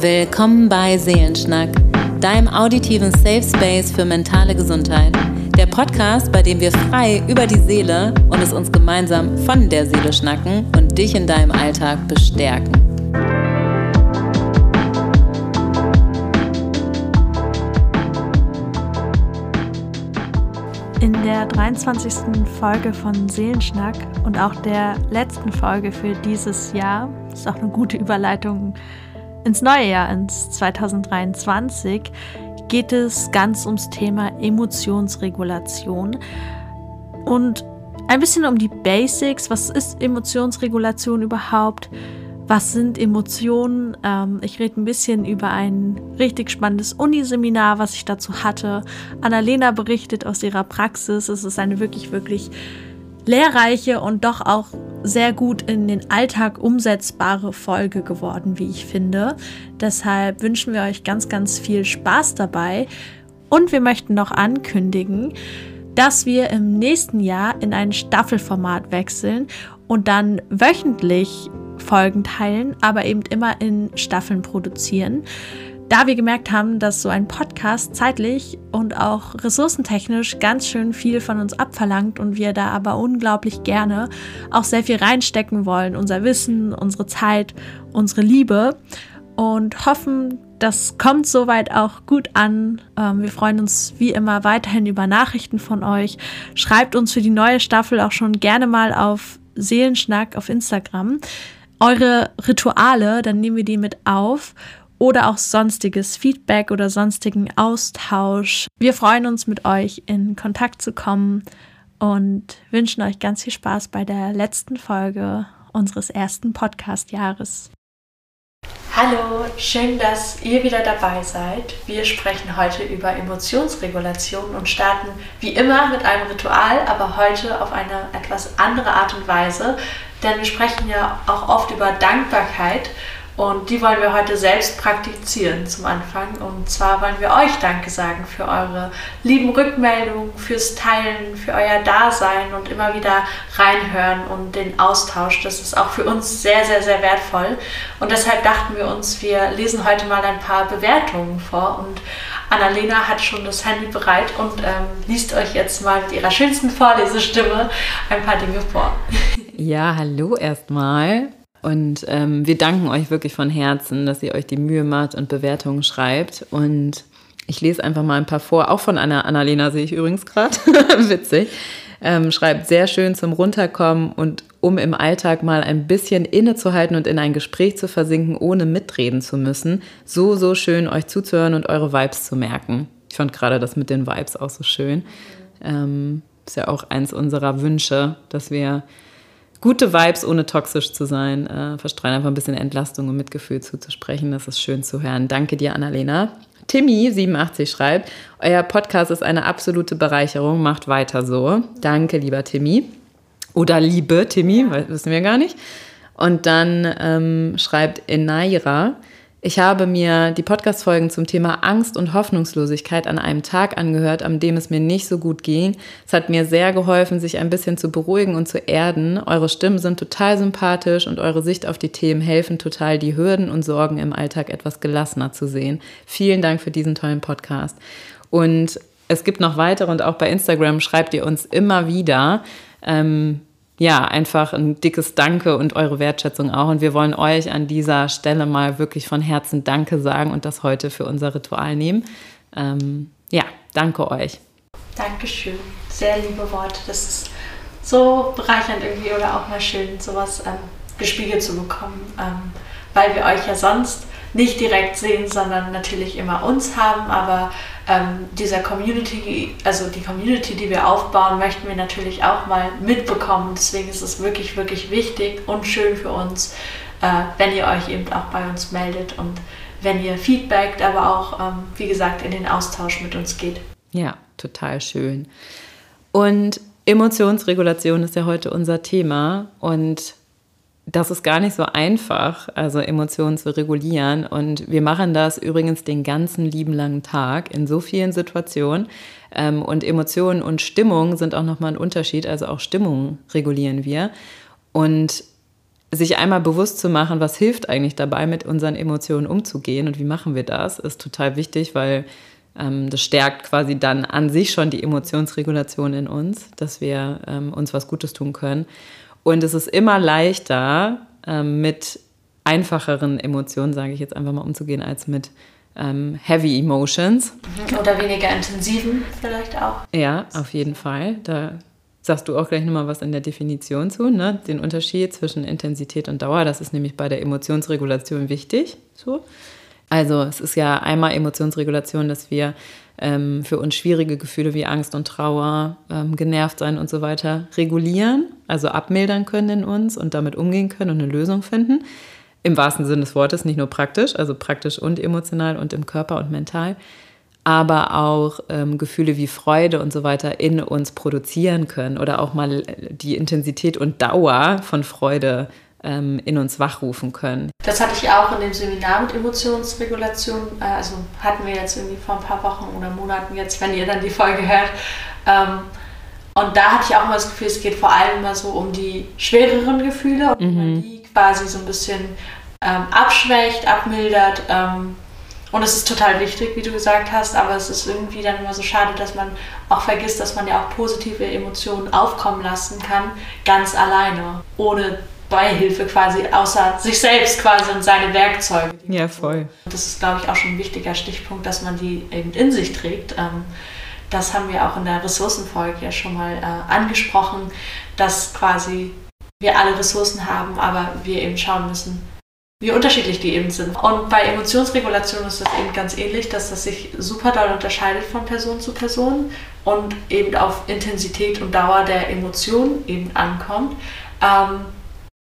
Willkommen bei Seelenschnack, deinem auditiven Safe Space für mentale Gesundheit. Der Podcast, bei dem wir frei über die Seele und es uns gemeinsam von der Seele schnacken und dich in deinem Alltag bestärken. In der 23. Folge von Seelenschnack und auch der letzten Folge für dieses Jahr, ist auch eine gute Überleitung ins neue Jahr, ins 2023, geht es ganz ums Thema Emotionsregulation und ein bisschen um die Basics. Was ist Emotionsregulation überhaupt? Was sind Emotionen? Ähm, ich rede ein bisschen über ein richtig spannendes Uniseminar, was ich dazu hatte. Annalena berichtet aus ihrer Praxis. Es ist eine wirklich, wirklich lehrreiche und doch auch sehr gut in den Alltag umsetzbare Folge geworden, wie ich finde. Deshalb wünschen wir euch ganz, ganz viel Spaß dabei. Und wir möchten noch ankündigen, dass wir im nächsten Jahr in ein Staffelformat wechseln und dann wöchentlich Folgen teilen, aber eben immer in Staffeln produzieren da wir gemerkt haben, dass so ein Podcast zeitlich und auch ressourcentechnisch ganz schön viel von uns abverlangt und wir da aber unglaublich gerne auch sehr viel reinstecken wollen, unser Wissen, unsere Zeit, unsere Liebe und hoffen, das kommt soweit auch gut an. Ähm, wir freuen uns wie immer weiterhin über Nachrichten von euch. Schreibt uns für die neue Staffel auch schon gerne mal auf Seelenschnack auf Instagram eure Rituale, dann nehmen wir die mit auf oder auch sonstiges Feedback oder sonstigen Austausch. Wir freuen uns mit euch in Kontakt zu kommen und wünschen euch ganz viel Spaß bei der letzten Folge unseres ersten Podcast-Jahres. Hallo, schön, dass ihr wieder dabei seid. Wir sprechen heute über Emotionsregulation und starten wie immer mit einem Ritual, aber heute auf eine etwas andere Art und Weise, denn wir sprechen ja auch oft über Dankbarkeit und die wollen wir heute selbst praktizieren zum Anfang. Und zwar wollen wir euch Danke sagen für eure lieben Rückmeldungen, fürs Teilen, für euer Dasein und immer wieder reinhören und den Austausch. Das ist auch für uns sehr, sehr, sehr wertvoll. Und deshalb dachten wir uns, wir lesen heute mal ein paar Bewertungen vor. Und Annalena hat schon das Handy bereit und ähm, liest euch jetzt mal mit ihrer schönsten Vorlesestimme ein paar Dinge vor. Ja, hallo erstmal. Und ähm, wir danken euch wirklich von Herzen, dass ihr euch die Mühe macht und Bewertungen schreibt. Und ich lese einfach mal ein paar vor, auch von Anna Annalena sehe ich übrigens gerade. Witzig. Ähm, schreibt sehr schön zum Runterkommen und um im Alltag mal ein bisschen innezuhalten und in ein Gespräch zu versinken, ohne mitreden zu müssen. So, so schön, euch zuzuhören und eure Vibes zu merken. Ich fand gerade das mit den Vibes auch so schön. Ähm, ist ja auch eins unserer Wünsche, dass wir gute Vibes, ohne toxisch zu sein, äh, verstreuen einfach ein bisschen Entlastung und Mitgefühl zuzusprechen. Das ist schön zu hören. Danke dir, Annalena. Timmy87 schreibt, euer Podcast ist eine absolute Bereicherung, macht weiter so. Danke, lieber Timmy. Oder liebe Timmy, ja. wissen wir gar nicht. Und dann ähm, schreibt Enaira, ich habe mir die Podcast-Folgen zum Thema Angst und Hoffnungslosigkeit an einem Tag angehört, an dem es mir nicht so gut ging. Es hat mir sehr geholfen, sich ein bisschen zu beruhigen und zu erden. Eure Stimmen sind total sympathisch und eure Sicht auf die Themen helfen total, die Hürden und Sorgen im Alltag etwas gelassener zu sehen. Vielen Dank für diesen tollen Podcast. Und es gibt noch weitere und auch bei Instagram schreibt ihr uns immer wieder. Ähm, ja, einfach ein dickes Danke und eure Wertschätzung auch. Und wir wollen euch an dieser Stelle mal wirklich von Herzen Danke sagen und das heute für unser Ritual nehmen. Ähm, ja, danke euch. Dankeschön. Sehr liebe Worte. Das ist so bereichernd irgendwie oder auch mal schön, sowas ähm, gespiegelt zu bekommen, ähm, weil wir euch ja sonst nicht direkt sehen, sondern natürlich immer uns haben, aber ähm, dieser Community, also die Community, die wir aufbauen, möchten wir natürlich auch mal mitbekommen. Deswegen ist es wirklich, wirklich wichtig und schön für uns, äh, wenn ihr euch eben auch bei uns meldet und wenn ihr feedbackt, aber auch, ähm, wie gesagt, in den Austausch mit uns geht. Ja, total schön. Und Emotionsregulation ist ja heute unser Thema und das ist gar nicht so einfach, also Emotionen zu regulieren. Und wir machen das übrigens den ganzen lieben langen Tag in so vielen Situationen. Ähm, und Emotionen und Stimmung sind auch nochmal ein Unterschied. Also auch Stimmung regulieren wir. Und sich einmal bewusst zu machen, was hilft eigentlich dabei, mit unseren Emotionen umzugehen und wie machen wir das, ist total wichtig, weil ähm, das stärkt quasi dann an sich schon die Emotionsregulation in uns, dass wir ähm, uns was Gutes tun können. Und es ist immer leichter, ähm, mit einfacheren Emotionen, sage ich jetzt einfach mal, umzugehen, als mit ähm, Heavy Emotions. Mhm. Oder weniger intensiven vielleicht auch. Ja, auf jeden Fall. Da sagst du auch gleich nochmal was in der Definition zu, ne? den Unterschied zwischen Intensität und Dauer. Das ist nämlich bei der Emotionsregulation wichtig. So. Also es ist ja einmal Emotionsregulation, dass wir ähm, für uns schwierige Gefühle wie Angst und Trauer, ähm, genervt sein und so weiter regulieren, also abmildern können in uns und damit umgehen können und eine Lösung finden. Im wahrsten Sinne des Wortes, nicht nur praktisch, also praktisch und emotional und im Körper und mental, aber auch ähm, Gefühle wie Freude und so weiter in uns produzieren können oder auch mal die Intensität und Dauer von Freude in uns wachrufen können. Das hatte ich auch in dem Seminar mit Emotionsregulation. Äh, also hatten wir jetzt irgendwie vor ein paar Wochen oder Monaten jetzt, wenn ihr dann die Folge hört. Ähm, und da hatte ich auch immer das Gefühl, es geht vor allem immer so um die schwereren Gefühle und mhm. die quasi so ein bisschen ähm, abschwächt, abmildert. Ähm, und es ist total wichtig, wie du gesagt hast, aber es ist irgendwie dann immer so schade, dass man auch vergisst, dass man ja auch positive Emotionen aufkommen lassen kann, ganz alleine, ohne Beihilfe quasi, außer sich selbst quasi und seine Werkzeuge. Ja, voll. Das ist, glaube ich, auch schon ein wichtiger Stichpunkt, dass man die eben in sich trägt. Ähm, das haben wir auch in der Ressourcenfolge ja schon mal äh, angesprochen, dass quasi wir alle Ressourcen haben, aber wir eben schauen müssen, wie unterschiedlich die eben sind. Und bei Emotionsregulation ist das eben ganz ähnlich, dass das sich super doll unterscheidet von Person zu Person und eben auf Intensität und Dauer der Emotion eben ankommt. Ähm,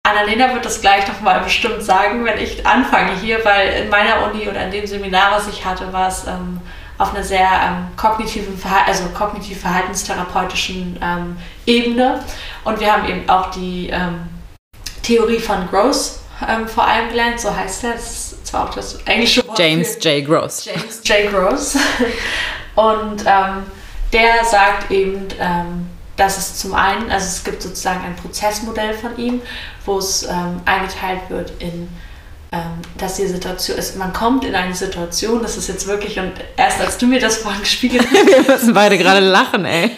Annalena wird das gleich nochmal bestimmt sagen, wenn ich anfange hier, weil in meiner Uni oder in dem Seminar, was ich hatte, war es ähm, auf einer sehr ähm, kognitiven, also kognitiv-verhaltenstherapeutischen ähm, Ebene. Und wir haben eben auch die ähm, Theorie von Gross ähm, vor allem gelernt, so heißt er. Das ist zwar auch das englische Wort. James J. Gross. James J. Gross. Und ähm, der sagt eben, dass es zum einen, also es gibt sozusagen ein Prozessmodell von ihm, wo es ähm, eingeteilt wird in, ähm, dass die Situation ist, man kommt in eine Situation, das ist jetzt wirklich, und erst als du mir das vorhin gespiegelt hast. Wir müssen beide gerade lachen, ey. ähm,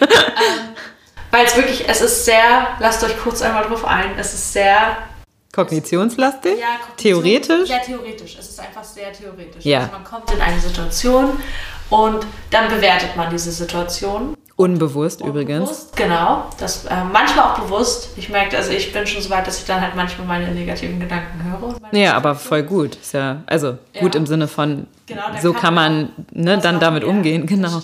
weil es wirklich, es ist sehr, lasst euch kurz einmal drauf ein, es ist sehr Kognitionslastig? Ja, Kognition, theoretisch? Ja, theoretisch. Es ist einfach sehr theoretisch. Ja. Also man kommt in eine Situation und dann bewertet man diese Situation. Unbewusst, Unbewusst übrigens. Genau. Das, äh, manchmal auch bewusst. Ich merke, also ich bin schon so weit, dass ich dann halt manchmal meine negativen Gedanken höre. Ja, aber voll gut. Ist ja, also gut ja. im Sinne von, genau, so kann man, man ne, dann damit umgehen. Genau.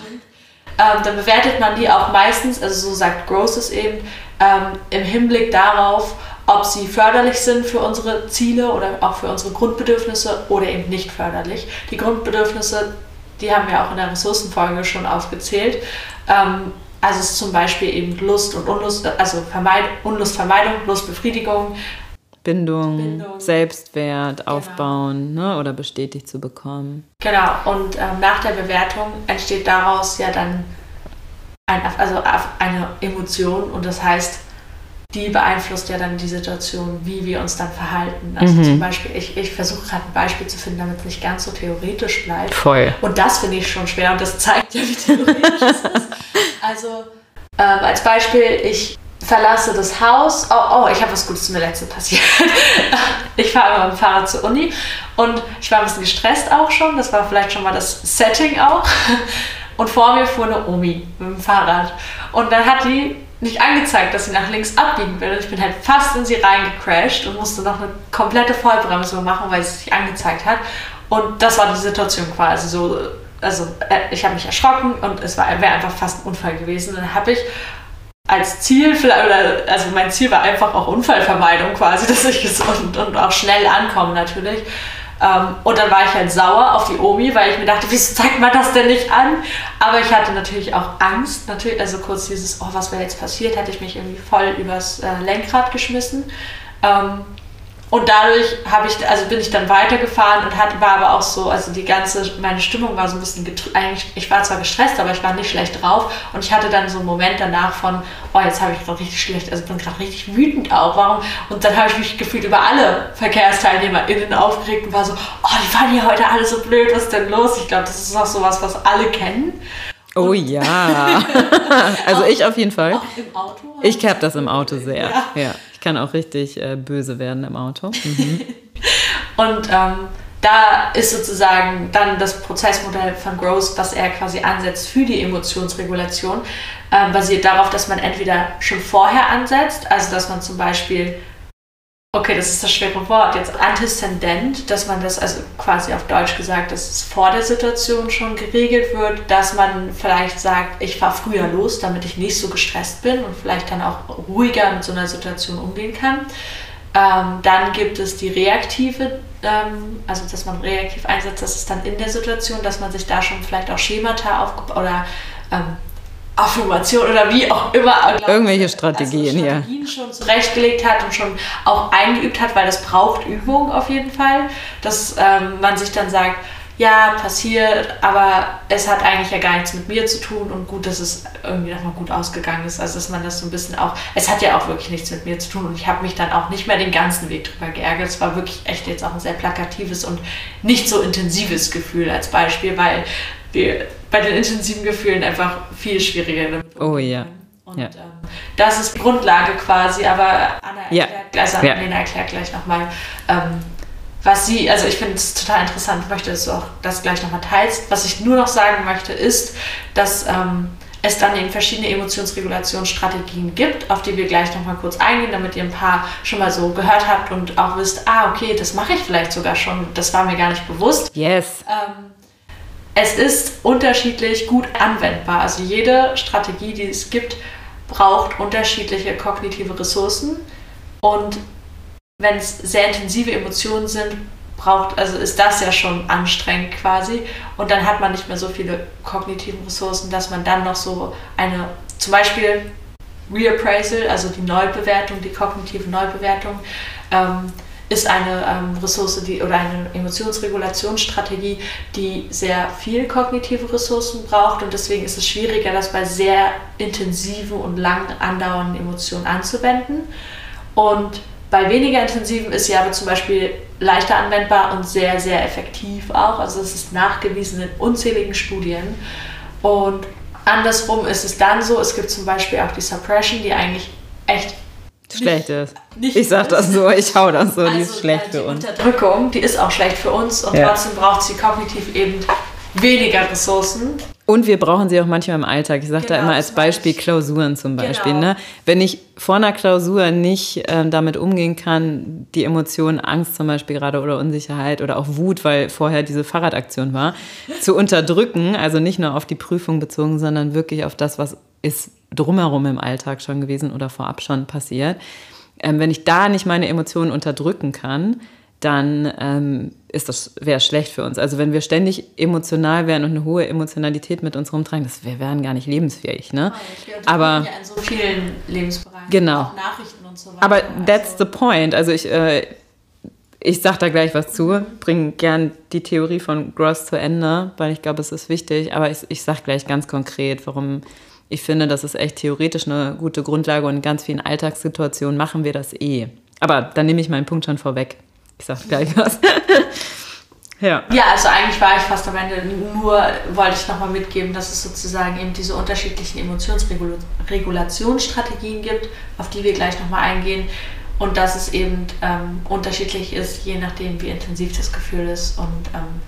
Ähm, dann bewertet man die auch meistens, also so sagt Gross es eben, ähm, im Hinblick darauf, ob sie förderlich sind für unsere Ziele oder auch für unsere Grundbedürfnisse oder eben nicht förderlich. Die Grundbedürfnisse die haben wir auch in der Ressourcenfolge schon aufgezählt. Ähm, also es ist zum Beispiel eben Lust und Unlust, also Vermeid Unlustvermeidung, Lustbefriedigung. Bindung, Bindung. Selbstwert genau. aufbauen ne, oder bestätigt zu bekommen. Genau, und ähm, nach der Bewertung entsteht daraus ja dann ein, also eine Emotion und das heißt, die beeinflusst ja dann die Situation, wie wir uns dann verhalten. Also mhm. zum Beispiel, ich, ich versuche gerade ein Beispiel zu finden, damit es nicht ganz so theoretisch bleibt. Voll. Und das finde ich schon schwer und das zeigt ja, wie theoretisch es ist. Also ähm, als Beispiel, ich verlasse das Haus. Oh, oh ich habe was Gutes mir letzte passiert. ich fahre mit dem Fahrrad zur Uni und ich war ein bisschen gestresst auch schon. Das war vielleicht schon mal das Setting auch. Und vor mir fuhr eine Omi mit dem Fahrrad. Und dann hat die nicht angezeigt, dass sie nach links abbiegen will. Und ich bin halt fast in sie reingecrashed und musste noch eine komplette Vollbremsung machen, weil sie es nicht angezeigt hat. Und das war die Situation quasi so. Also äh, ich habe mich erschrocken und es wäre einfach fast ein Unfall gewesen. Dann habe ich als Ziel, also mein Ziel war einfach auch Unfallvermeidung quasi, dass ich gesund und auch schnell ankomme natürlich. Ähm, und dann war ich halt sauer auf die Omi, weil ich mir dachte, wieso zeigt man das denn nicht an? Aber ich hatte natürlich auch Angst, natürlich, also kurz dieses, oh, was wäre jetzt passiert, hätte ich mich irgendwie voll übers äh, Lenkrad geschmissen. Ähm, und dadurch habe ich, also bin ich dann weitergefahren und hat, war aber auch so, also die ganze, meine Stimmung war so ein bisschen eigentlich, ich war zwar gestresst, aber ich war nicht schlecht drauf und ich hatte dann so einen Moment danach von, oh, jetzt habe ich gerade richtig schlecht, also bin gerade richtig wütend auch, warum? Und dann habe ich mich gefühlt über alle VerkehrsteilnehmerInnen aufgeregt und war so, oh, die fahren hier heute alle so blöd, was ist denn los? Ich glaube, das ist auch sowas, was alle kennen. Oh ja. also ich auf jeden Fall. Auch im Auto? Ich habe das im Auto sehr. Ja. ja. Ich kann auch richtig äh, böse werden im Auto. Mhm. und ähm, da ist sozusagen dann das Prozessmodell von Gross, was er quasi ansetzt für die Emotionsregulation, äh, basiert darauf, dass man entweder schon vorher ansetzt, also dass man zum Beispiel okay, das ist das schwere Wort, jetzt antizendent, dass man das, also quasi auf Deutsch gesagt, dass es vor der Situation schon geregelt wird, dass man vielleicht sagt, ich fahre früher los, damit ich nicht so gestresst bin und vielleicht dann auch ruhiger mit so einer Situation umgehen kann. Ähm, dann gibt es die reaktive, ähm, also dass man reaktiv einsetzt, das ist dann in der Situation, dass man sich da schon vielleicht auch Schemata aufgebaut oder ähm, Affirmation oder wie auch immer. Irgendwelche ich, Strategien, also Strategien ja. schon zurechtgelegt hat und schon auch eingeübt hat, weil das braucht Übung auf jeden Fall, dass ähm, man sich dann sagt, ja, passiert, aber es hat eigentlich ja gar nichts mit mir zu tun und gut, dass es irgendwie nochmal gut ausgegangen ist. Also, dass man das so ein bisschen auch, es hat ja auch wirklich nichts mit mir zu tun und ich habe mich dann auch nicht mehr den ganzen Weg drüber geärgert. Es war wirklich echt jetzt auch ein sehr plakatives und nicht so intensives Gefühl als Beispiel, weil wir bei den intensiven Gefühlen einfach viel schwieriger. Oh ja. Und ja. ähm, das ist die Grundlage quasi, aber Anna erklärt, ja. also ja. erklärt gleich nochmal, ähm, was sie, also ich finde es total interessant, möchte, dass du auch das gleich nochmal teilst. Was ich nur noch sagen möchte, ist, dass ähm, es dann eben verschiedene Emotionsregulationsstrategien gibt, auf die wir gleich nochmal kurz eingehen, damit ihr ein paar schon mal so gehört habt und auch wisst, ah, okay, das mache ich vielleicht sogar schon, das war mir gar nicht bewusst. Yes. Ähm, es ist unterschiedlich gut anwendbar. Also jede Strategie, die es gibt, braucht unterschiedliche kognitive Ressourcen. Und wenn es sehr intensive Emotionen sind, braucht, also ist das ja schon anstrengend quasi. Und dann hat man nicht mehr so viele kognitive Ressourcen, dass man dann noch so eine, zum Beispiel Reappraisal, also die Neubewertung, die kognitive Neubewertung, ähm, ist eine ähm, Ressource die, oder eine Emotionsregulationsstrategie, die sehr viel kognitive Ressourcen braucht und deswegen ist es schwieriger, das bei sehr intensiven und lang andauernden Emotionen anzuwenden. Und bei weniger intensiven ist sie aber zum Beispiel leichter anwendbar und sehr, sehr effektiv auch. Also es ist nachgewiesen in unzähligen Studien. Und andersrum ist es dann so, es gibt zum Beispiel auch die Suppression, die eigentlich echt schlecht ist. ich sag das so, ich hau das so, also die ist schlecht für uns. Die Unterdrückung, die ist auch schlecht für uns und ja. trotzdem braucht sie kognitiv eben weniger Ressourcen. Und wir brauchen sie auch manchmal im Alltag. Ich sage genau, da immer als Beispiel Klausuren zum Beispiel. Genau. Ne? Wenn ich vor einer Klausur nicht äh, damit umgehen kann, die Emotionen Angst zum Beispiel gerade oder Unsicherheit oder auch Wut, weil vorher diese Fahrradaktion war, zu unterdrücken, also nicht nur auf die Prüfung bezogen, sondern wirklich auf das, was ist drumherum im Alltag schon gewesen oder vorab schon passiert. Ähm, wenn ich da nicht meine Emotionen unterdrücken kann, dann ähm, ist das wäre schlecht für uns. Also wenn wir ständig emotional wären und eine hohe Emotionalität mit uns rumtragen, das wir wären gar nicht lebensfähig, ne? Ja, Aber ja in so vielen Lebensbereichen, genau. Nachrichten und so weiter. Aber that's also. the point. Also ich äh, ich sag da gleich was zu, bringe gern die Theorie von Gross zu Ende, weil ich glaube, es ist wichtig. Aber ich, ich sag gleich ganz konkret, warum ich finde, das ist echt theoretisch eine gute Grundlage und in ganz vielen Alltagssituationen machen wir das eh. Aber dann nehme ich meinen Punkt schon vorweg. Ich sag gleich was. ja. ja, also eigentlich war ich fast am Ende. Nur wollte ich nochmal mitgeben, dass es sozusagen eben diese unterschiedlichen Emotionsregulationsstrategien gibt, auf die wir gleich nochmal eingehen. Und dass es eben ähm, unterschiedlich ist, je nachdem, wie intensiv das Gefühl ist und ähm,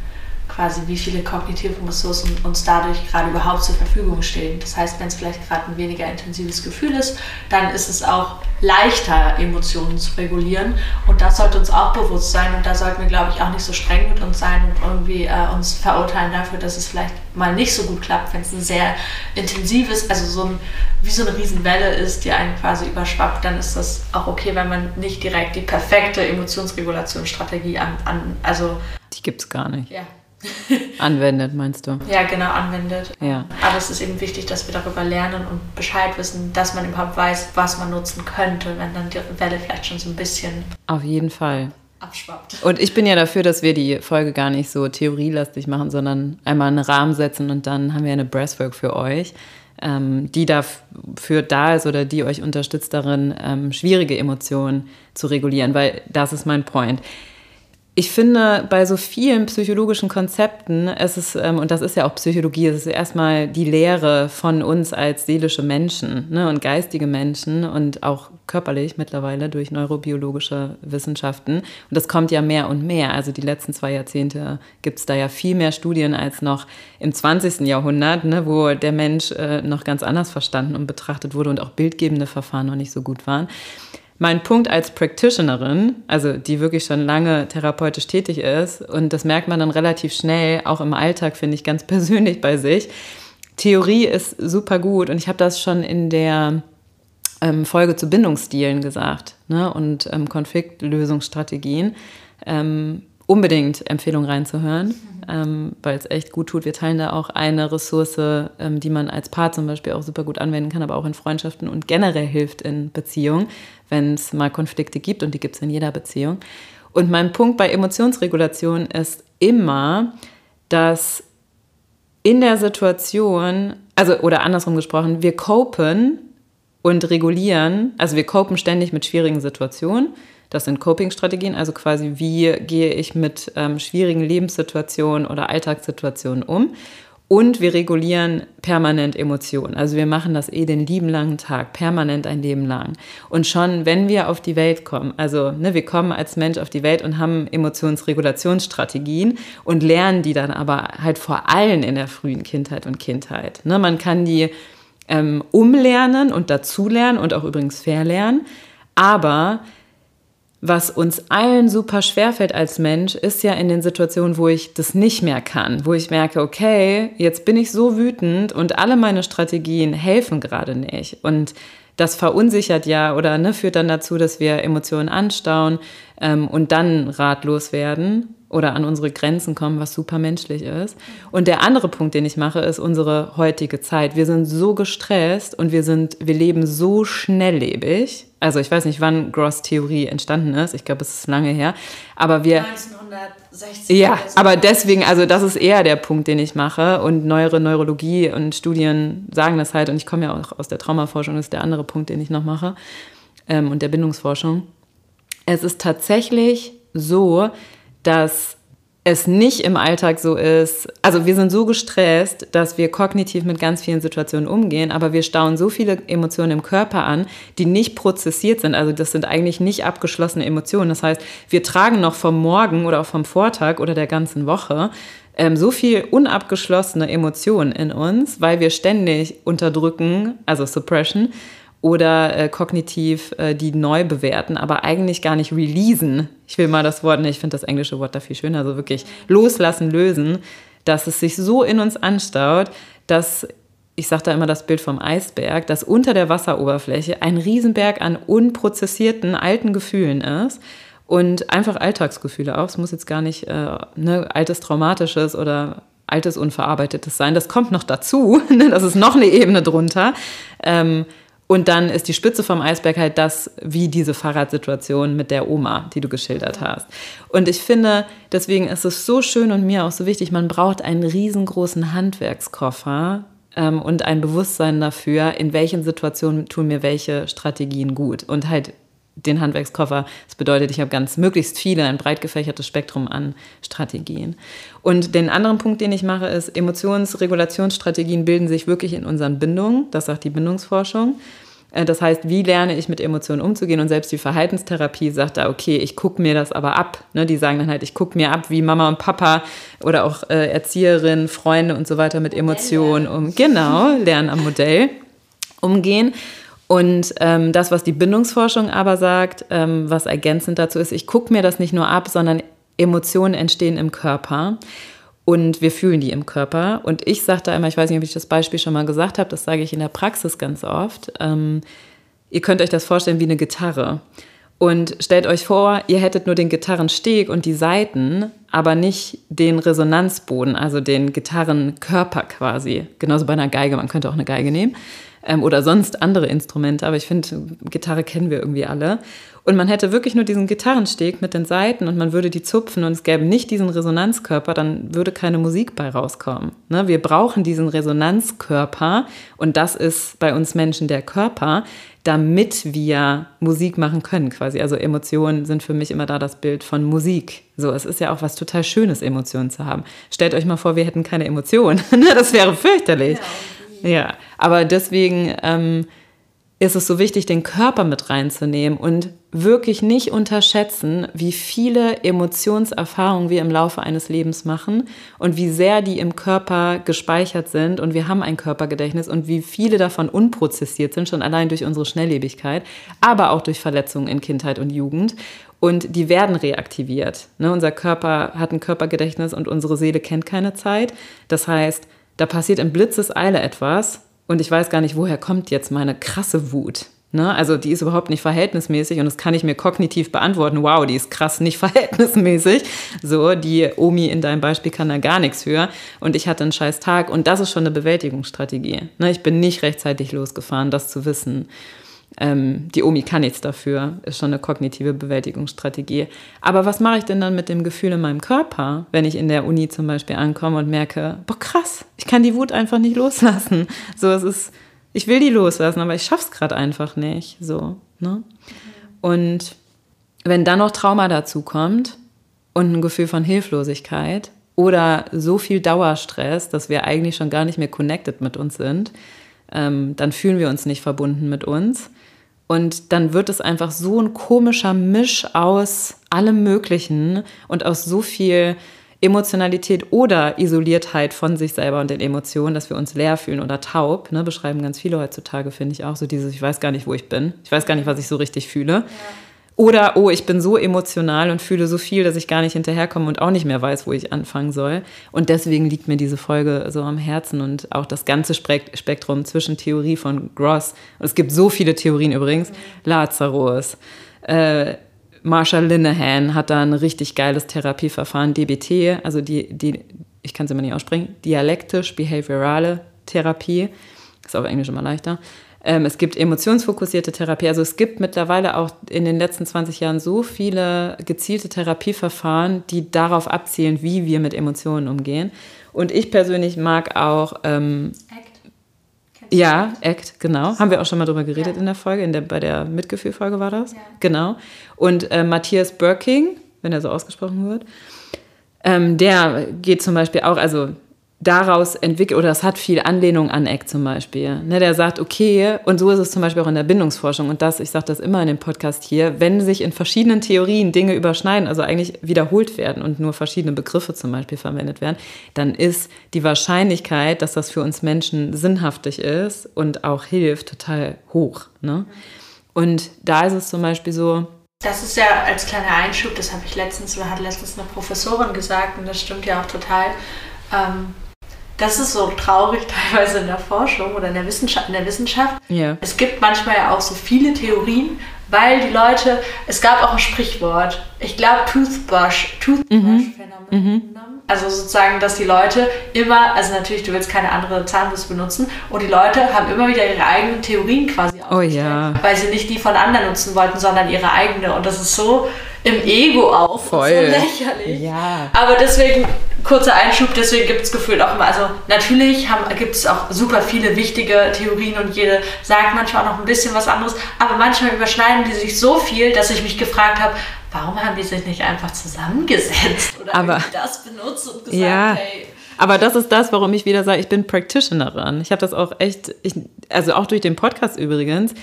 quasi wie viele kognitive Ressourcen uns dadurch gerade überhaupt zur Verfügung stehen. Das heißt, wenn es vielleicht gerade ein weniger intensives Gefühl ist, dann ist es auch leichter, Emotionen zu regulieren. Und das sollte uns auch bewusst sein. Und da sollten wir, glaube ich, auch nicht so streng mit uns sein und irgendwie äh, uns verurteilen dafür, dass es vielleicht mal nicht so gut klappt, wenn es ein sehr intensives, also so ein, wie so eine Riesenwelle ist, die einen quasi überschwappt, dann ist das auch okay, wenn man nicht direkt die perfekte Emotionsregulationsstrategie an, an also die gibt es gar nicht. Ja anwendet, meinst du? Ja, genau, anwendet. Ja. Aber es ist eben wichtig, dass wir darüber lernen und Bescheid wissen, dass man überhaupt weiß, was man nutzen könnte, wenn dann die Welle vielleicht schon so ein bisschen Auf jeden Fall. abschwappt. Und ich bin ja dafür, dass wir die Folge gar nicht so theorielastig machen, sondern einmal einen Rahmen setzen und dann haben wir eine Breathwork für euch, ähm, die dafür da ist oder die euch unterstützt darin, ähm, schwierige Emotionen zu regulieren, weil das ist mein Point. Ich finde, bei so vielen psychologischen Konzepten, es ist, ähm, und das ist ja auch Psychologie, es ist erstmal die Lehre von uns als seelische Menschen ne, und geistige Menschen und auch körperlich mittlerweile durch neurobiologische Wissenschaften. Und das kommt ja mehr und mehr. Also die letzten zwei Jahrzehnte gibt es da ja viel mehr Studien als noch im 20. Jahrhundert, ne, wo der Mensch äh, noch ganz anders verstanden und betrachtet wurde und auch bildgebende Verfahren noch nicht so gut waren. Mein Punkt als Practitionerin, also die wirklich schon lange therapeutisch tätig ist, und das merkt man dann relativ schnell, auch im Alltag, finde ich, ganz persönlich bei sich. Theorie ist super gut und ich habe das schon in der ähm, Folge zu Bindungsstilen gesagt ne, und ähm, Konfliktlösungsstrategien. Ähm, unbedingt Empfehlung reinzuhören, ähm, weil es echt gut tut. Wir teilen da auch eine Ressource, ähm, die man als Paar zum Beispiel auch super gut anwenden kann, aber auch in Freundschaften und generell hilft in Beziehungen, wenn es mal Konflikte gibt und die gibt es in jeder Beziehung. Und mein Punkt bei Emotionsregulation ist immer, dass in der Situation, also oder andersrum gesprochen, wir copen und regulieren, also wir copen ständig mit schwierigen Situationen. Das sind Coping-Strategien, also quasi, wie gehe ich mit ähm, schwierigen Lebenssituationen oder Alltagssituationen um. Und wir regulieren permanent Emotionen. Also wir machen das eh den lieben langen Tag, permanent ein Leben lang. Und schon, wenn wir auf die Welt kommen, also ne, wir kommen als Mensch auf die Welt und haben Emotionsregulationsstrategien und lernen die dann aber halt vor allem in der frühen Kindheit und Kindheit. Ne, man kann die ähm, umlernen und dazulernen und auch übrigens verlernen. Aber was uns allen super schwer fällt als Mensch, ist ja in den Situationen, wo ich das nicht mehr kann, wo ich merke, okay, jetzt bin ich so wütend und alle meine Strategien helfen gerade nicht. Und das verunsichert ja oder ne, führt dann dazu, dass wir Emotionen anstauen ähm, und dann ratlos werden oder an unsere Grenzen kommen, was super menschlich ist. Und der andere Punkt, den ich mache, ist unsere heutige Zeit. Wir sind so gestresst und wir sind, wir leben so schnelllebig. Also ich weiß nicht, wann Gross Theorie entstanden ist. Ich glaube, es ist lange her. Aber wir 1960. ja, aber deswegen, also das ist eher der Punkt, den ich mache. Und neuere Neurologie und Studien sagen das halt. Und ich komme ja auch aus der Traumaforschung, das ist der andere Punkt, den ich noch mache. Ähm, und der Bindungsforschung. Es ist tatsächlich so, dass es nicht im Alltag so ist. Also wir sind so gestresst, dass wir kognitiv mit ganz vielen Situationen umgehen, aber wir stauen so viele Emotionen im Körper an, die nicht prozessiert sind. Also das sind eigentlich nicht abgeschlossene Emotionen. Das heißt, wir tragen noch vom Morgen oder auch vom Vortag oder der ganzen Woche ähm, so viel unabgeschlossene Emotionen in uns, weil wir ständig unterdrücken, also Suppression, oder äh, kognitiv äh, die neu bewerten, aber eigentlich gar nicht releasen. Ich will mal das Wort, ne, ich finde das englische Wort da viel schöner, also wirklich loslassen, lösen, dass es sich so in uns anstaut, dass ich sage da immer das Bild vom Eisberg, dass unter der Wasseroberfläche ein Riesenberg an unprozessierten alten Gefühlen ist und einfach Alltagsgefühle auch. Es muss jetzt gar nicht äh, ne, altes Traumatisches oder altes Unverarbeitetes sein. Das kommt noch dazu. ne, das ist noch eine Ebene drunter. Ähm, und dann ist die Spitze vom Eisberg halt das, wie diese Fahrradsituation mit der Oma, die du geschildert hast. Und ich finde, deswegen ist es so schön und mir auch so wichtig, man braucht einen riesengroßen Handwerkskoffer ähm, und ein Bewusstsein dafür, in welchen Situationen tun mir welche Strategien gut. Und halt den Handwerkskoffer. Das bedeutet, ich habe ganz möglichst viele, ein breit gefächertes Spektrum an Strategien. Und den anderen Punkt, den ich mache, ist, Emotionsregulationsstrategien bilden sich wirklich in unseren Bindungen. Das sagt die Bindungsforschung. Äh, Das heißt, wie lerne ich mit Emotionen umzugehen? Und selbst die Verhaltenstherapie sagt da, okay, ich gucke mir das aber ab. Ne, die sagen dann halt, ich gucke mir ab, wie Mama und Papa oder auch äh, Erzieherinnen, Freunde und so weiter mit Emotionen um. Genau, lernen am Modell umgehen. Und ähm, das, was die Bindungsforschung aber sagt, ähm, was ergänzend dazu ist, ich gucke mir das nicht nur ab, sondern Emotionen entstehen im Körper und wir fühlen die im Körper. Und ich sage da immer, ich weiß nicht, ob ich das Beispiel schon mal gesagt habe, das sage ich in der Praxis ganz oft. Ähm, ihr könnt euch das vorstellen wie eine Gitarre. Und stellt euch vor, ihr hättet nur den Gitarrensteg und die Saiten, aber nicht den Resonanzboden, also den Gitarrenkörper quasi. Genauso bei einer Geige, man könnte auch eine Geige nehmen ähm, oder sonst andere Instrumente, aber ich finde, Gitarre kennen wir irgendwie alle. Und man hätte wirklich nur diesen Gitarrensteg mit den Saiten und man würde die zupfen und es gäbe nicht diesen Resonanzkörper, dann würde keine Musik bei rauskommen. Ne? Wir brauchen diesen Resonanzkörper und das ist bei uns Menschen der Körper, damit wir Musik machen können quasi. Also Emotionen sind für mich immer da das Bild von Musik. So, es ist ja auch was total Schönes, Emotionen zu haben. Stellt euch mal vor, wir hätten keine Emotionen. das wäre fürchterlich. Ja, ja. aber deswegen ähm, ist es so wichtig, den Körper mit reinzunehmen und wirklich nicht unterschätzen, wie viele Emotionserfahrungen wir im Laufe eines Lebens machen und wie sehr die im Körper gespeichert sind. Und wir haben ein Körpergedächtnis und wie viele davon unprozessiert sind, schon allein durch unsere Schnelllebigkeit, aber auch durch Verletzungen in Kindheit und Jugend. Und die werden reaktiviert. Ne, unser Körper hat ein Körpergedächtnis und unsere Seele kennt keine Zeit. Das heißt, da passiert in Blitzeseile etwas und ich weiß gar nicht, woher kommt jetzt meine krasse Wut. Ne? Also die ist überhaupt nicht verhältnismäßig und das kann ich mir kognitiv beantworten. Wow, die ist krass nicht verhältnismäßig. So, die Omi in deinem Beispiel kann da gar nichts für. Und ich hatte einen scheiß Tag und das ist schon eine Bewältigungsstrategie. Ne? Ich bin nicht rechtzeitig losgefahren, das zu wissen ähm, die Omi kann nichts dafür, ist schon eine kognitive Bewältigungsstrategie. Aber was mache ich denn dann mit dem Gefühl in meinem Körper, wenn ich in der Uni zum Beispiel ankomme und merke, boah krass, ich kann die Wut einfach nicht loslassen. So, es ist, ich will die loslassen, aber ich schaff's gerade einfach nicht. So, ne? Und wenn dann noch Trauma dazu kommt und ein Gefühl von Hilflosigkeit oder so viel Dauerstress, dass wir eigentlich schon gar nicht mehr connected mit uns sind, ähm, dann fühlen wir uns nicht verbunden mit uns. Und dann wird es einfach so ein komischer Misch aus allem Möglichen und aus so viel Emotionalität oder Isoliertheit von sich selber und den Emotionen, dass wir uns leer fühlen oder taub, ne, beschreiben ganz viele heutzutage, finde ich auch so dieses, ich weiß gar nicht, wo ich bin, ich weiß gar nicht, was ich so richtig fühle. Ja. Oder, oh, ich bin so emotional und fühle so viel, dass ich gar nicht hinterherkomme und auch nicht mehr weiß, wo ich anfangen soll. Und deswegen liegt mir diese Folge so am Herzen und auch das ganze Spektrum zwischen Theorie von Gross. Und es gibt so viele Theorien übrigens. Mhm. Lazarus, äh, Marshall Linehan hat da ein richtig geiles Therapieverfahren, DBT, also die, die ich kann es immer nicht aussprechen, dialektisch-behaviorale Therapie. Ist auf Englisch immer leichter. Ähm, es gibt emotionsfokussierte Therapie. Also es gibt mittlerweile auch in den letzten 20 Jahren so viele gezielte Therapieverfahren, die darauf abzielen, wie wir mit Emotionen umgehen. Und ich persönlich mag auch ähm, Act. Ja, Act, genau. Haben wir auch schon mal drüber geredet ja. in der Folge, in der, bei der Mitgefühlfolge war das. Ja. Genau. Und äh, Matthias Birking, wenn er so ausgesprochen wird, ähm, der geht zum Beispiel auch, also daraus entwickelt, oder es hat viel Anlehnung an Eck zum Beispiel. Ne, der sagt, okay, und so ist es zum Beispiel auch in der Bindungsforschung, und das, ich sage das immer in dem Podcast hier, wenn sich in verschiedenen Theorien Dinge überschneiden, also eigentlich wiederholt werden und nur verschiedene Begriffe zum Beispiel verwendet werden, dann ist die Wahrscheinlichkeit, dass das für uns Menschen sinnhaftig ist und auch hilft, total hoch. Ne? Und da ist es zum Beispiel so, das ist ja als kleiner Einschub, das habe ich letztens, hat letztens eine Professorin gesagt, und das stimmt ja auch total. Ähm, das ist so traurig teilweise in der Forschung oder in der Wissenschaft. In der Wissenschaft. Yeah. Es gibt manchmal ja auch so viele Theorien, weil die Leute, es gab auch ein Sprichwort, ich glaube Toothbrush, Toothbrush-Phänomen. Mhm. Also sozusagen, dass die Leute immer, also natürlich, du willst keine andere Zahnbürste benutzen und die Leute haben immer wieder ihre eigenen Theorien quasi oh, ja. weil sie nicht die von anderen nutzen wollten, sondern ihre eigene. Und das ist so im Ego auch Voll. so lächerlich. Ja. Aber deswegen, kurzer Einschub, deswegen gibt es gefühlt auch immer, also natürlich gibt es auch super viele wichtige Theorien und jede sagt manchmal auch noch ein bisschen was anderes, aber manchmal überschneiden die sich so viel, dass ich mich gefragt habe, warum haben die sich nicht einfach zusammengesetzt oder aber, das benutzt und gesagt, ja. hey. Aber das ist das, warum ich wieder sage, ich bin Practitionerin. Ich habe das auch echt, ich, also auch durch den Podcast übrigens,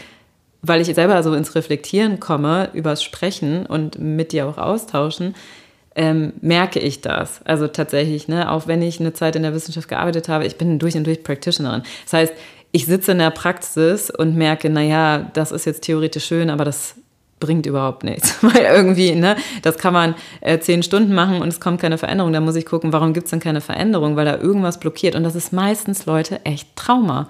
weil ich selber so ins Reflektieren komme, übers Sprechen und mit dir auch austauschen, ähm, merke ich das. Also tatsächlich, ne, auch wenn ich eine Zeit in der Wissenschaft gearbeitet habe, ich bin durch und durch Practitionerin. Das heißt, ich sitze in der Praxis und merke, naja, das ist jetzt theoretisch schön, aber das bringt überhaupt nichts. Weil irgendwie, ne, das kann man äh, zehn Stunden machen und es kommt keine Veränderung. Da muss ich gucken, warum gibt es denn keine Veränderung? Weil da irgendwas blockiert. Und das ist meistens, Leute, echt Trauma.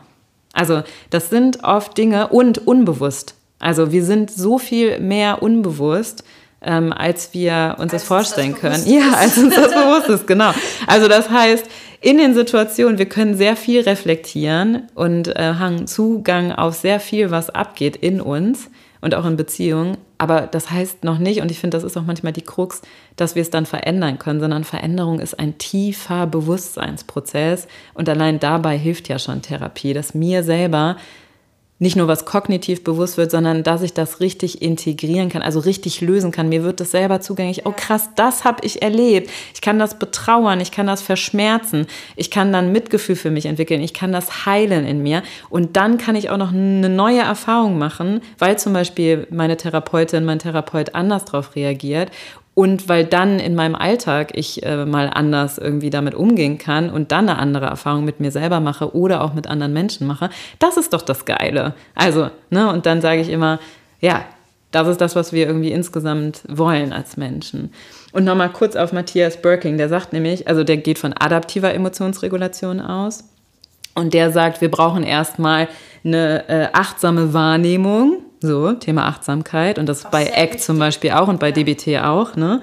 Also das sind oft Dinge und unbewusst. Also wir sind so viel mehr unbewusst ähm, als wir uns als das vorstellen das können. Ja, als uns das bewusst ist, genau. Also das heißt, in den Situationen, wir können sehr viel reflektieren und äh, haben Zugang auf sehr viel, was abgeht in uns und auch in Beziehungen. Aber das heißt noch nicht, und ich finde, das ist auch manchmal die Krux, dass wir es dann verändern können, sondern Veränderung ist ein tiefer Bewusstseinsprozess. Und allein dabei hilft ja schon Therapie, dass mir selber nicht nur was kognitiv bewusst wird, sondern dass ich das richtig integrieren kann, also richtig lösen kann. Mir wird das selber zugänglich. Oh krass, das habe ich erlebt. Ich kann das betrauern, ich kann das verschmerzen, ich kann dann Mitgefühl für mich entwickeln, ich kann das heilen in mir. Und dann kann ich auch noch eine neue Erfahrung machen, weil zum Beispiel meine Therapeutin, mein Therapeut anders darauf reagiert und weil dann in meinem Alltag ich äh, mal anders irgendwie damit umgehen kann und dann eine andere Erfahrung mit mir selber mache oder auch mit anderen Menschen mache, das ist doch das Geile. Also, ne, und dann sage ich immer, ja, das ist das, was wir irgendwie insgesamt wollen als Menschen. Und nochmal kurz auf Matthias Birking, der sagt nämlich, also der geht von adaptiver Emotionsregulation aus. Und der sagt, wir brauchen erstmal eine äh, achtsame Wahrnehmung so, Thema Achtsamkeit und das auch bei ACT zum Beispiel auch und bei ja. DBT auch. Ne?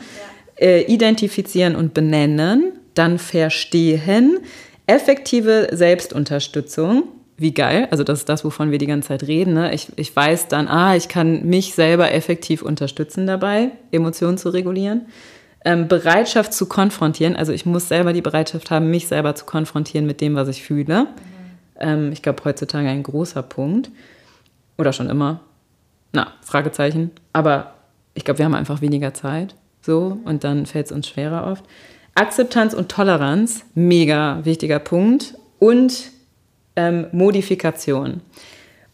Ja. Äh, identifizieren und benennen, dann verstehen, effektive Selbstunterstützung. Wie geil, also das ist das, wovon wir die ganze Zeit reden. Ne? Ich, ich weiß dann, ah, ich kann mich selber effektiv unterstützen dabei, Emotionen zu regulieren. Ähm, Bereitschaft zu konfrontieren, also ich muss selber die Bereitschaft haben, mich selber zu konfrontieren mit dem, was ich fühle. Mhm. Ähm, ich glaube, heutzutage ein großer Punkt. Oder schon immer. Na, Fragezeichen. Aber ich glaube, wir haben einfach weniger Zeit. So, und dann fällt es uns schwerer oft. Akzeptanz und Toleranz, mega wichtiger Punkt. Und ähm, Modifikation.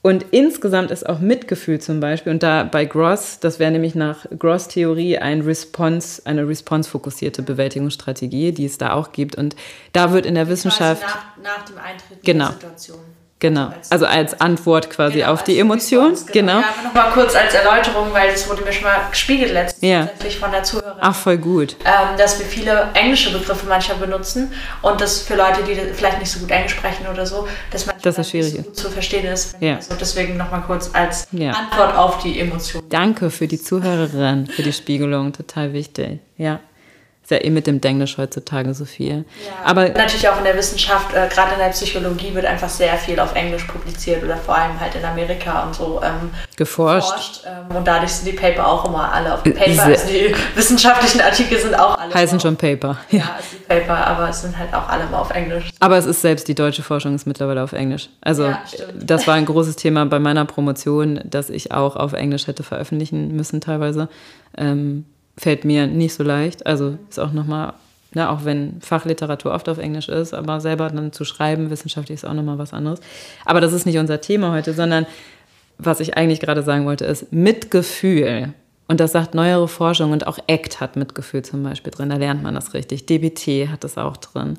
Und insgesamt ist auch Mitgefühl zum Beispiel, und da bei Gross, das wäre nämlich nach Gross-Theorie ein Response, eine response-fokussierte Bewältigungsstrategie, die es da auch gibt. Und da wird in der Wissenschaft. Nach, nach dem Eintritt genau, der Situation. Genau, also als Antwort quasi genau, auf die Emotion. Response, genau. genau. Ja, nochmal kurz als Erläuterung, weil das wurde mir schon mal gespiegelt letztens ja. von der Zuhörerin. Ach, voll gut. Ähm, dass wir viele englische Begriffe manchmal benutzen und das für Leute, die vielleicht nicht so gut Englisch sprechen oder so, dass man das ist schwierig nicht so gut zu verstehen ist. Ja. Also deswegen nochmal kurz als ja. Antwort auf die Emotion. Danke für die Zuhörerin, für die Spiegelung, total wichtig. Ja ist ja eh mit dem Denglisch heutzutage so viel. Ja, Aber natürlich auch in der Wissenschaft, äh, gerade in der Psychologie wird einfach sehr viel auf Englisch publiziert oder vor allem halt in Amerika und so ähm, geforscht. geforscht ähm, und dadurch sind die Paper auch immer alle auf Paper. Also die wissenschaftlichen Artikel sind auch alle. Heißen schon Paper. Ja, ja also Paper, aber es sind halt auch alle immer auf Englisch. Aber es ist selbst die deutsche Forschung ist mittlerweile auf Englisch. Also ja, das war ein großes Thema bei meiner Promotion, dass ich auch auf Englisch hätte veröffentlichen müssen teilweise. Ähm, fällt mir nicht so leicht. Also ist auch nochmal, ne, auch wenn Fachliteratur oft auf Englisch ist, aber selber dann zu schreiben, wissenschaftlich ist auch nochmal was anderes. Aber das ist nicht unser Thema heute, sondern was ich eigentlich gerade sagen wollte, ist Mitgefühl. Und das sagt neuere Forschung und auch ACT hat Mitgefühl zum Beispiel drin, da lernt man das richtig. DBT hat das auch drin.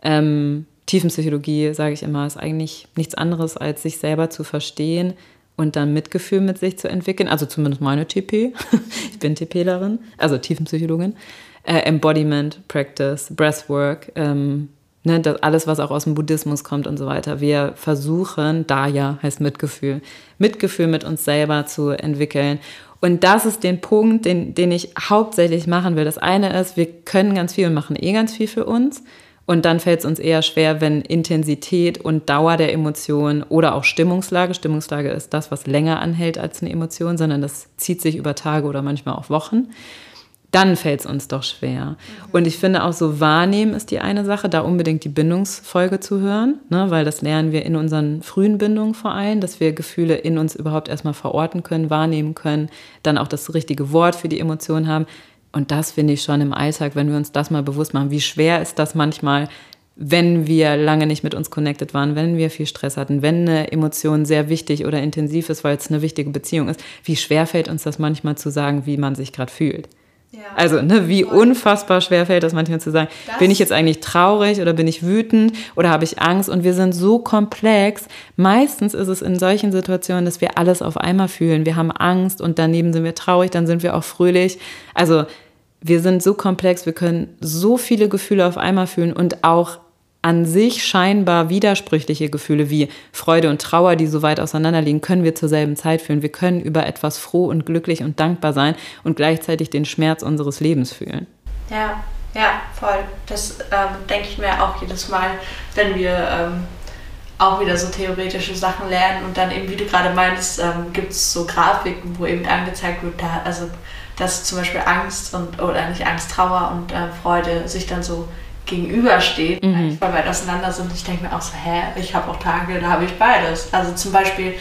Ähm, Tiefenpsychologie, sage ich immer, ist eigentlich nichts anderes, als sich selber zu verstehen, und dann Mitgefühl mit sich zu entwickeln. Also zumindest meine TP. ich bin TPlerin, also Tiefenpsychologin. Äh, Embodiment, Practice, Breathwork, ähm, ne, das alles, was auch aus dem Buddhismus kommt und so weiter. Wir versuchen, Daya heißt Mitgefühl, Mitgefühl mit uns selber zu entwickeln. Und das ist den Punkt, den, den ich hauptsächlich machen will. Das eine ist, wir können ganz viel und machen eh ganz viel für uns. Und dann fällt es uns eher schwer, wenn Intensität und Dauer der Emotion oder auch Stimmungslage, Stimmungslage ist das, was länger anhält als eine Emotion, sondern das zieht sich über Tage oder manchmal auch Wochen, dann fällt es uns doch schwer. Mhm. Und ich finde auch so wahrnehmen ist die eine Sache, da unbedingt die Bindungsfolge zu hören, ne, weil das lernen wir in unseren frühen Bindungen vor allem, dass wir Gefühle in uns überhaupt erstmal verorten können, wahrnehmen können, dann auch das richtige Wort für die Emotion haben. Und das finde ich schon im Alltag, wenn wir uns das mal bewusst machen, wie schwer ist das manchmal, wenn wir lange nicht mit uns connected waren, wenn wir viel Stress hatten, wenn eine Emotion sehr wichtig oder intensiv ist, weil es eine wichtige Beziehung ist, wie schwer fällt uns das manchmal zu sagen, wie man sich gerade fühlt. Ja, also, ne, wie unfassbar schwer fällt das manchmal zu sagen, das bin ich jetzt eigentlich traurig oder bin ich wütend oder habe ich Angst? Und wir sind so komplex. Meistens ist es in solchen Situationen, dass wir alles auf einmal fühlen. Wir haben Angst und daneben sind wir traurig, dann sind wir auch fröhlich. Also, wir sind so komplex, wir können so viele Gefühle auf einmal fühlen und auch an sich scheinbar widersprüchliche Gefühle wie Freude und Trauer, die so weit auseinanderliegen, können wir zur selben Zeit fühlen. Wir können über etwas froh und glücklich und dankbar sein und gleichzeitig den Schmerz unseres Lebens fühlen. Ja, ja, voll. Das ähm, denke ich mir auch jedes Mal, wenn wir ähm, auch wieder so theoretische Sachen lernen und dann eben, wie du gerade meinst, ähm, gibt es so Grafiken, wo eben angezeigt wird, da, also dass zum Beispiel Angst und oder nicht Angst, Trauer und äh, Freude sich dann so gegenübersteht, mhm. voll weit auseinander sind. Ich denke mir auch so, hä, ich habe auch Tage, da habe ich beides. Also zum Beispiel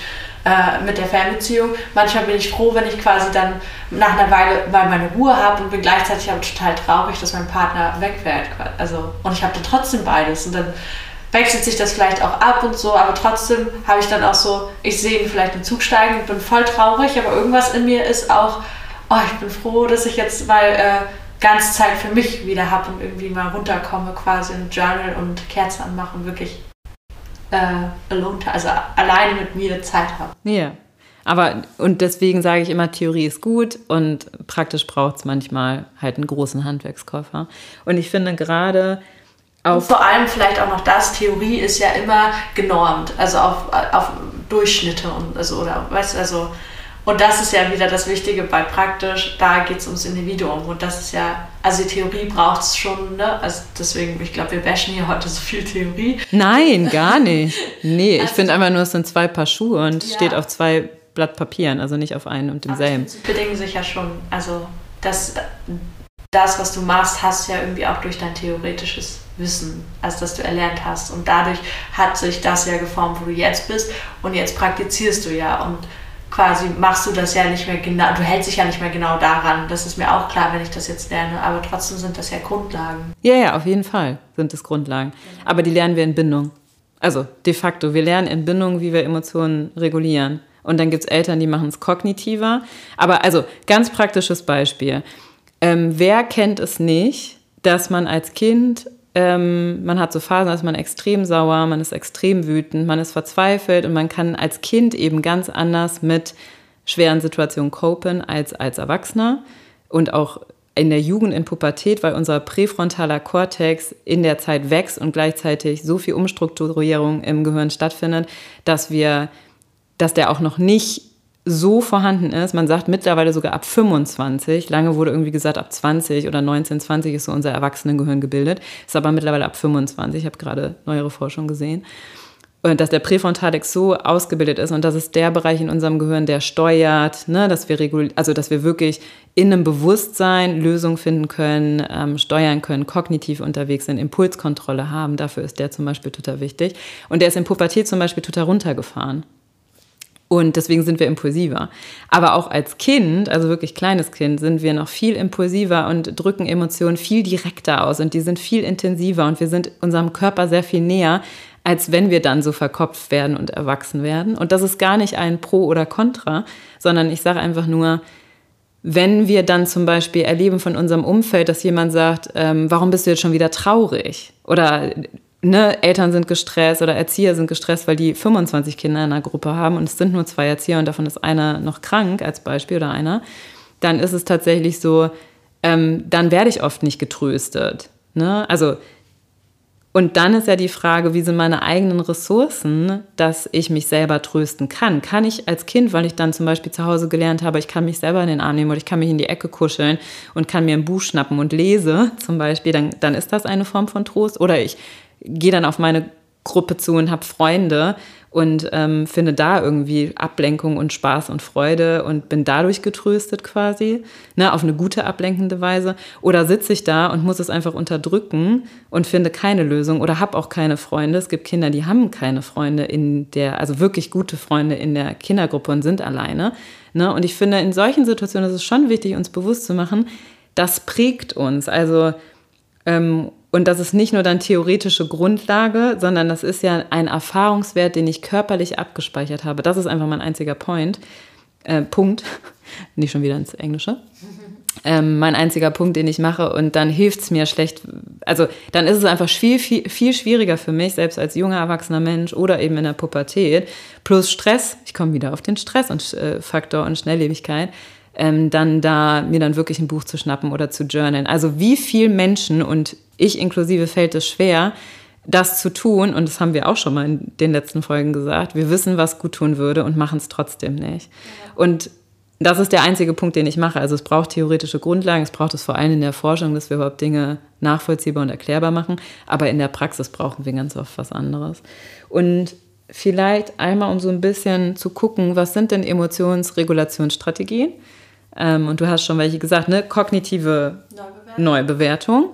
äh, mit der Fernbeziehung. Manchmal bin ich froh, wenn ich quasi dann nach einer Weile mal meine Ruhe habe und bin gleichzeitig aber total traurig, dass mein Partner wegfährt. Also, und ich habe dann trotzdem beides. Und dann wechselt sich das vielleicht auch ab und so, aber trotzdem habe ich dann auch so, ich sehe ihn vielleicht im Zug steigen und bin voll traurig, aber irgendwas in mir ist auch, oh, ich bin froh, dass ich jetzt mal äh, ganz Zeit für mich wieder habe und irgendwie mal runterkomme, quasi ein Journal und Kerzen anmachen, wirklich äh, alone, also alleine mit mir Zeit habe. Ja. Aber und deswegen sage ich immer, Theorie ist gut und praktisch braucht es manchmal halt einen großen Handwerkskoffer. Und ich finde gerade und vor allem vielleicht auch noch das, Theorie ist ja immer genormt, also auf, auf Durchschnitte und also, oder weißt du, also und das ist ja wieder das Wichtige bei praktisch, da geht es ums Individuum. Und das ist ja, also die Theorie braucht es schon, ne? Also deswegen, ich glaube, wir bashen hier heute so viel Theorie. Nein, gar nicht. Nee, also, ich finde einfach nur, es sind zwei Paar Schuhe und ja. steht auf zwei Blatt Papieren, also nicht auf einen und demselben. Sie bedingen sich ja schon. Also das, das, was du machst, hast du ja irgendwie auch durch dein theoretisches Wissen, also dass du erlernt hast. Und dadurch hat sich das ja geformt, wo du jetzt bist. Und jetzt praktizierst du ja. Und quasi machst du das ja nicht mehr genau, du hältst dich ja nicht mehr genau daran. Das ist mir auch klar, wenn ich das jetzt lerne. Aber trotzdem sind das ja Grundlagen. Ja, ja, auf jeden Fall sind es Grundlagen. Aber die lernen wir in Bindung. Also de facto, wir lernen in Bindung, wie wir Emotionen regulieren. Und dann gibt es Eltern, die machen es kognitiver. Aber also ganz praktisches Beispiel. Ähm, wer kennt es nicht, dass man als Kind ähm, man hat so Phasen, ist man extrem sauer, man ist extrem wütend, man ist verzweifelt und man kann als Kind eben ganz anders mit schweren Situationen copen als als Erwachsener. Und auch in der Jugend, in Pubertät, weil unser präfrontaler Kortex in der Zeit wächst und gleichzeitig so viel Umstrukturierung im Gehirn stattfindet, dass wir, dass der auch noch nicht so vorhanden ist. Man sagt mittlerweile sogar ab 25. Lange wurde irgendwie gesagt, ab 20 oder 19, 20 ist so unser Erwachsenengehirn gebildet. Ist aber mittlerweile ab 25. Ich habe gerade neuere Forschung gesehen. Und dass der Präfrontalix so ausgebildet ist und das ist der Bereich in unserem Gehirn, der steuert, ne, dass wir also dass wir wirklich in einem Bewusstsein Lösungen finden können, ähm, steuern können, kognitiv unterwegs sind, Impulskontrolle haben. Dafür ist der zum Beispiel total wichtig. Und der ist in Pubertät zum Beispiel total runtergefahren. Und deswegen sind wir impulsiver. Aber auch als Kind, also wirklich kleines Kind, sind wir noch viel impulsiver und drücken Emotionen viel direkter aus und die sind viel intensiver und wir sind unserem Körper sehr viel näher, als wenn wir dann so verkopft werden und erwachsen werden. Und das ist gar nicht ein Pro oder Contra, sondern ich sage einfach nur, wenn wir dann zum Beispiel erleben von unserem Umfeld, dass jemand sagt, ähm, warum bist du jetzt schon wieder traurig? Oder ne, Eltern sind gestresst oder Erzieher sind gestresst, weil die 25 Kinder in einer Gruppe haben und es sind nur zwei Erzieher und davon ist einer noch krank als Beispiel oder einer, dann ist es tatsächlich so, ähm, dann werde ich oft nicht getröstet. Ne? Also, und dann ist ja die Frage, wie sind meine eigenen Ressourcen, dass ich mich selber trösten kann? Kann ich als Kind, weil ich dann zum Beispiel zu Hause gelernt habe, ich kann mich selber in den Arm nehmen oder ich kann mich in die Ecke kuscheln und kann mir ein Buch schnappen und lese zum Beispiel, dann, dann ist das eine Form von Trost. Oder ich gehe dann auf meine Gruppe zu und habe Freunde und ähm, finde da irgendwie Ablenkung und Spaß und Freude und bin dadurch getröstet quasi, ne, auf eine gute ablenkende Weise. Oder sitze ich da und muss es einfach unterdrücken und finde keine Lösung oder habe auch keine Freunde. Es gibt Kinder, die haben keine Freunde in der, also wirklich gute Freunde in der Kindergruppe und sind alleine. Ne? Und ich finde, in solchen Situationen ist es schon wichtig, uns bewusst zu machen, das prägt uns. Also ähm, und das ist nicht nur dann theoretische Grundlage, sondern das ist ja ein Erfahrungswert, den ich körperlich abgespeichert habe. Das ist einfach mein einziger Point. Äh, Punkt. Nicht schon wieder ins Englische. Ähm, mein einziger Punkt, den ich mache. Und dann hilft es mir schlecht. Also dann ist es einfach viel, viel, viel schwieriger für mich, selbst als junger, erwachsener Mensch oder eben in der Pubertät. Plus Stress. Ich komme wieder auf den Stress und äh, Faktor und Schnelllebigkeit ähm, dann da mir dann wirklich ein Buch zu schnappen oder zu journalen. Also wie viel Menschen und ich inklusive fällt es schwer, das zu tun, und das haben wir auch schon mal in den letzten Folgen gesagt, wir wissen, was gut tun würde und machen es trotzdem nicht. Und das ist der einzige Punkt, den ich mache. Also es braucht theoretische Grundlagen, es braucht es vor allem in der Forschung, dass wir überhaupt Dinge nachvollziehbar und erklärbar machen. Aber in der Praxis brauchen wir ganz oft was anderes. Und vielleicht einmal, um so ein bisschen zu gucken, was sind denn Emotionsregulationsstrategien? Ähm, und du hast schon welche gesagt, ne? Kognitive Neubewertung. Neubewertung.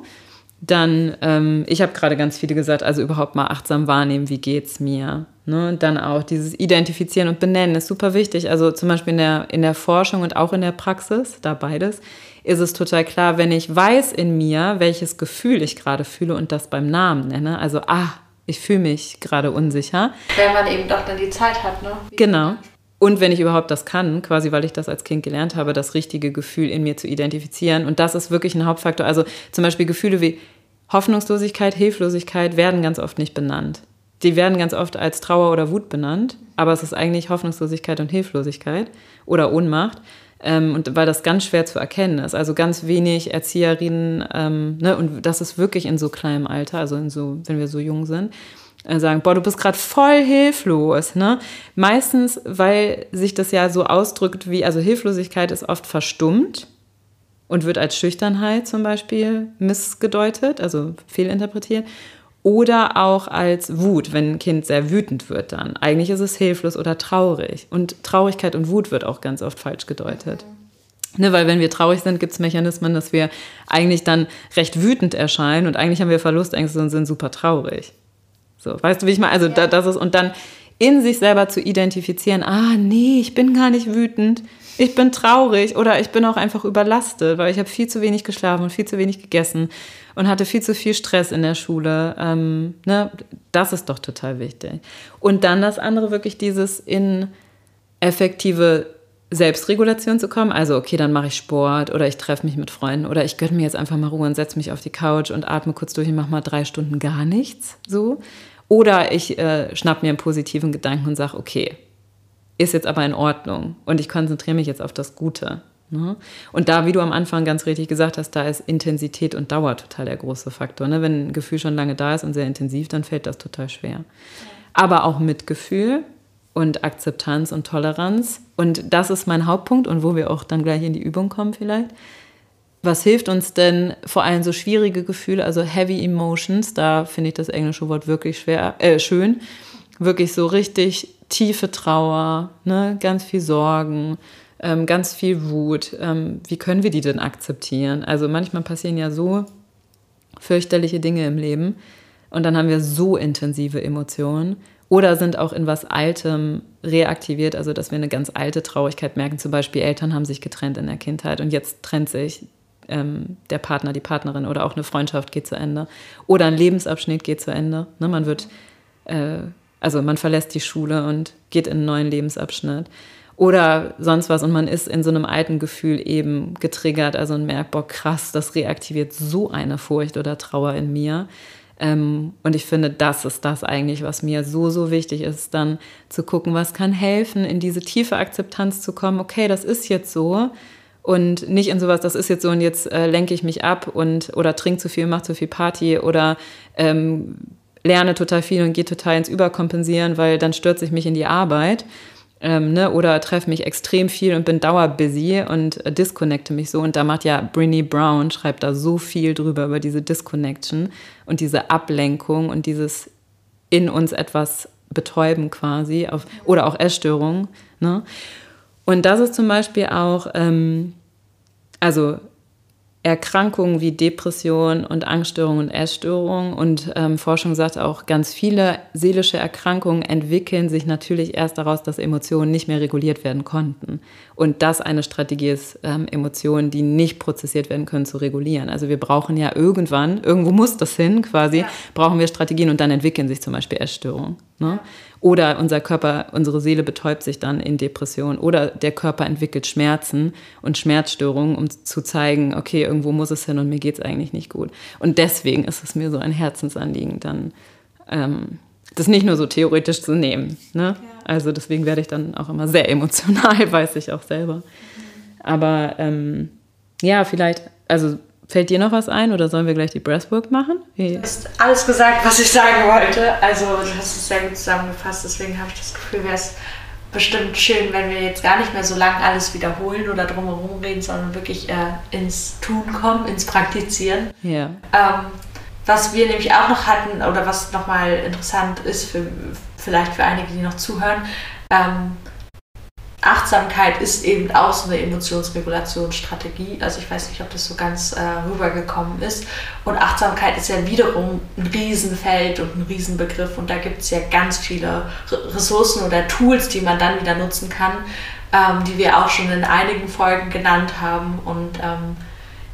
Dann, ähm, ich habe gerade ganz viele gesagt, also überhaupt mal achtsam wahrnehmen, wie geht es mir. Ne? Dann auch dieses Identifizieren und Benennen ist super wichtig. Also zum Beispiel in der, in der Forschung und auch in der Praxis, da beides, ist es total klar, wenn ich weiß in mir, welches Gefühl ich gerade fühle und das beim Namen nenne. Also, ah, ich fühle mich gerade unsicher. Wenn man eben doch dann die Zeit hat, ne? Wie genau. Und wenn ich überhaupt das kann, quasi weil ich das als Kind gelernt habe, das richtige Gefühl in mir zu identifizieren. Und das ist wirklich ein Hauptfaktor. Also zum Beispiel Gefühle wie Hoffnungslosigkeit, Hilflosigkeit werden ganz oft nicht benannt. Die werden ganz oft als Trauer oder Wut benannt, aber es ist eigentlich Hoffnungslosigkeit und Hilflosigkeit oder Ohnmacht. Ähm, und weil das ganz schwer zu erkennen ist. Also ganz wenig Erzieherinnen, ähm, ne, und das ist wirklich in so kleinem Alter, also in so, wenn wir so jung sind, sagen, boah, du bist gerade voll hilflos. Ne? Meistens, weil sich das ja so ausdrückt wie, also Hilflosigkeit ist oft verstummt und wird als Schüchternheit zum Beispiel missgedeutet, also fehlinterpretiert. Oder auch als Wut, wenn ein Kind sehr wütend wird dann. Eigentlich ist es hilflos oder traurig. Und Traurigkeit und Wut wird auch ganz oft falsch gedeutet. Ne, weil wenn wir traurig sind, gibt es Mechanismen, dass wir eigentlich dann recht wütend erscheinen und eigentlich haben wir Verlustängste und sind super traurig. So, weißt du, wie ich meine? Also ja. das ist, und dann in sich selber zu identifizieren, ah nee, ich bin gar nicht wütend, ich bin traurig oder ich bin auch einfach überlastet, weil ich habe viel zu wenig geschlafen und viel zu wenig gegessen und hatte viel zu viel Stress in der Schule. Ähm, ne? Das ist doch total wichtig. Und dann das andere wirklich dieses in effektive Selbstregulation zu kommen. Also, okay, dann mache ich Sport oder ich treffe mich mit Freunden oder ich gönne mir jetzt einfach mal Ruhe und setze mich auf die Couch und atme kurz durch und mache mal drei Stunden gar nichts. So. Oder ich äh, schnapp mir einen positiven Gedanken und sage, okay, ist jetzt aber in Ordnung und ich konzentriere mich jetzt auf das Gute. Ne? Und da, wie du am Anfang ganz richtig gesagt hast, da ist Intensität und Dauer total der große Faktor. Ne? Wenn ein Gefühl schon lange da ist und sehr intensiv, dann fällt das total schwer. Aber auch Mitgefühl und Akzeptanz und Toleranz. Und das ist mein Hauptpunkt und wo wir auch dann gleich in die Übung kommen vielleicht. Was hilft uns denn vor allem so schwierige Gefühle, also Heavy Emotions, da finde ich das englische Wort wirklich schwer, äh, schön, wirklich so richtig tiefe Trauer, ne? ganz viel Sorgen, ähm, ganz viel Wut. Ähm, wie können wir die denn akzeptieren? Also manchmal passieren ja so fürchterliche Dinge im Leben und dann haben wir so intensive Emotionen oder sind auch in was Altem reaktiviert, also dass wir eine ganz alte Traurigkeit merken. Zum Beispiel Eltern haben sich getrennt in der Kindheit und jetzt trennt sich ähm, der Partner, die Partnerin oder auch eine Freundschaft geht zu Ende oder ein Lebensabschnitt geht zu Ende. Ne, man wird, äh, also man verlässt die Schule und geht in einen neuen Lebensabschnitt oder sonst was und man ist in so einem alten Gefühl eben getriggert, also ein merkt, boah, krass, das reaktiviert so eine Furcht oder Trauer in mir. Ähm, und ich finde, das ist das eigentlich, was mir so, so wichtig ist, dann zu gucken, was kann helfen, in diese tiefe Akzeptanz zu kommen, okay, das ist jetzt so und nicht in sowas, das ist jetzt so und jetzt äh, lenke ich mich ab und oder trinke zu viel, mache zu viel Party oder ähm, lerne total viel und gehe total ins Überkompensieren, weil dann stürze ich mich in die Arbeit, ähm, ne, oder treffe mich extrem viel und bin dauerbusy und äh, disconnecte mich so. Und da macht ja Brinny Brown, schreibt da so viel drüber, über diese Disconnection und diese Ablenkung und dieses in uns etwas betäuben quasi auf, oder auch Essstörungen. Ne? Und das ist zum Beispiel auch, ähm, also Erkrankungen wie Depression und Angststörungen und Essstörungen. Und ähm, Forschung sagt auch, ganz viele seelische Erkrankungen entwickeln sich natürlich erst daraus, dass Emotionen nicht mehr reguliert werden konnten. Und das eine Strategie ist, ähm, Emotionen, die nicht prozessiert werden können, zu regulieren. Also wir brauchen ja irgendwann, irgendwo muss das hin quasi, ja. brauchen wir Strategien und dann entwickeln sich zum Beispiel Essstörungen. Ne? Oder unser Körper, unsere Seele betäubt sich dann in Depression. Oder der Körper entwickelt Schmerzen und Schmerzstörungen, um zu zeigen, okay, irgendwo muss es hin und mir geht es eigentlich nicht gut. Und deswegen ist es mir so ein Herzensanliegen, dann ähm, das nicht nur so theoretisch zu nehmen. Ne? Ja. Also deswegen werde ich dann auch immer sehr emotional, weiß ich auch selber. Aber ähm, ja, vielleicht, also Fällt dir noch was ein oder sollen wir gleich die Breathwork machen? Wie? Du hast alles gesagt, was ich sagen wollte. Also du hast es sehr gut zusammengefasst. Deswegen habe ich das Gefühl, wäre es bestimmt schön, wenn wir jetzt gar nicht mehr so lange alles wiederholen oder drumherum reden, sondern wirklich äh, ins Tun kommen, ins Praktizieren. Ja. Ähm, was wir nämlich auch noch hatten oder was nochmal interessant ist, für, vielleicht für einige, die noch zuhören, ähm, Achtsamkeit ist eben auch so eine Emotionsregulationsstrategie. Also ich weiß nicht, ob das so ganz äh, rübergekommen ist. Und Achtsamkeit ist ja wiederum ein Riesenfeld und ein Riesenbegriff. Und da gibt es ja ganz viele Ressourcen oder Tools, die man dann wieder nutzen kann, ähm, die wir auch schon in einigen Folgen genannt haben. Und ähm,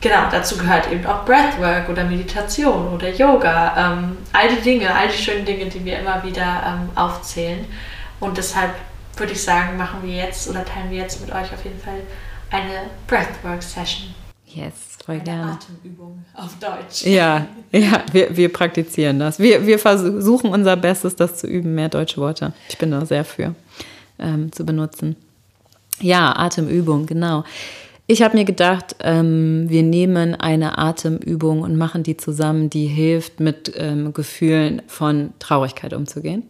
genau, dazu gehört eben auch Breathwork oder Meditation oder Yoga. Ähm, all die Dinge, all die schönen Dinge, die wir immer wieder ähm, aufzählen. Und deshalb würde ich sagen, machen wir jetzt oder teilen wir jetzt mit euch auf jeden Fall eine Breathwork-Session. Yes, voll eine gerne. Atemübung auf Deutsch. Ja, ja wir, wir praktizieren das. Wir, wir versuchen unser Bestes, das zu üben, mehr deutsche Worte. Ich bin da sehr für ähm, zu benutzen. Ja, Atemübung, genau. Ich habe mir gedacht, ähm, wir nehmen eine Atemübung und machen die zusammen, die hilft, mit ähm, Gefühlen von Traurigkeit umzugehen.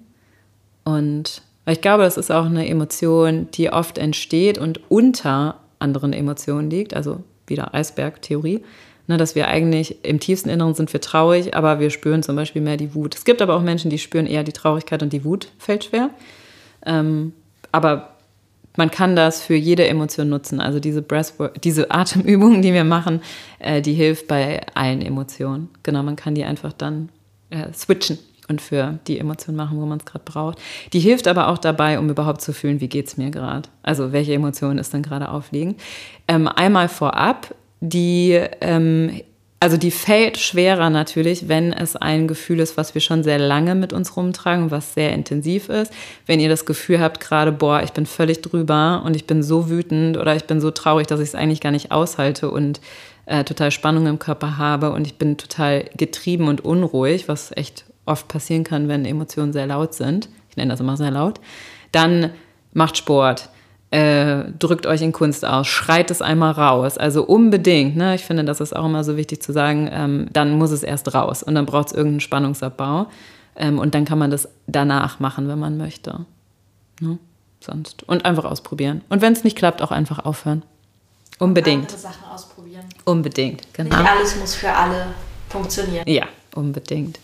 Und weil ich glaube, das ist auch eine Emotion, die oft entsteht und unter anderen Emotionen liegt, also wieder Eisberg-Theorie, ne, dass wir eigentlich im tiefsten Inneren sind wir traurig, aber wir spüren zum Beispiel mehr die Wut. Es gibt aber auch Menschen, die spüren eher die Traurigkeit und die Wut fällt schwer. Ähm, aber man kann das für jede Emotion nutzen. Also diese Breathwork, diese Atemübungen, die wir machen, äh, die hilft bei allen Emotionen. Genau, man kann die einfach dann äh, switchen und für die Emotion machen, wo man es gerade braucht. Die hilft aber auch dabei, um überhaupt zu fühlen, wie geht es mir gerade. Also welche Emotion ist dann gerade aufliegend. Ähm, einmal vorab, die, ähm, also die fällt schwerer natürlich, wenn es ein Gefühl ist, was wir schon sehr lange mit uns rumtragen, was sehr intensiv ist. Wenn ihr das Gefühl habt, gerade, boah, ich bin völlig drüber und ich bin so wütend oder ich bin so traurig, dass ich es eigentlich gar nicht aushalte und äh, total Spannung im Körper habe und ich bin total getrieben und unruhig, was echt oft passieren kann, wenn Emotionen sehr laut sind, ich nenne das immer sehr laut, dann macht Sport, äh, drückt euch in Kunst aus, schreit es einmal raus. Also unbedingt, ne? ich finde, das ist auch immer so wichtig zu sagen, ähm, dann muss es erst raus und dann braucht es irgendeinen Spannungsabbau. Ähm, und dann kann man das danach machen, wenn man möchte. Ne? Sonst. Und einfach ausprobieren. Und wenn es nicht klappt, auch einfach aufhören. Unbedingt. Andere Sachen ausprobieren. Unbedingt, genau. Nicht alles muss für alle funktionieren. Ja, unbedingt.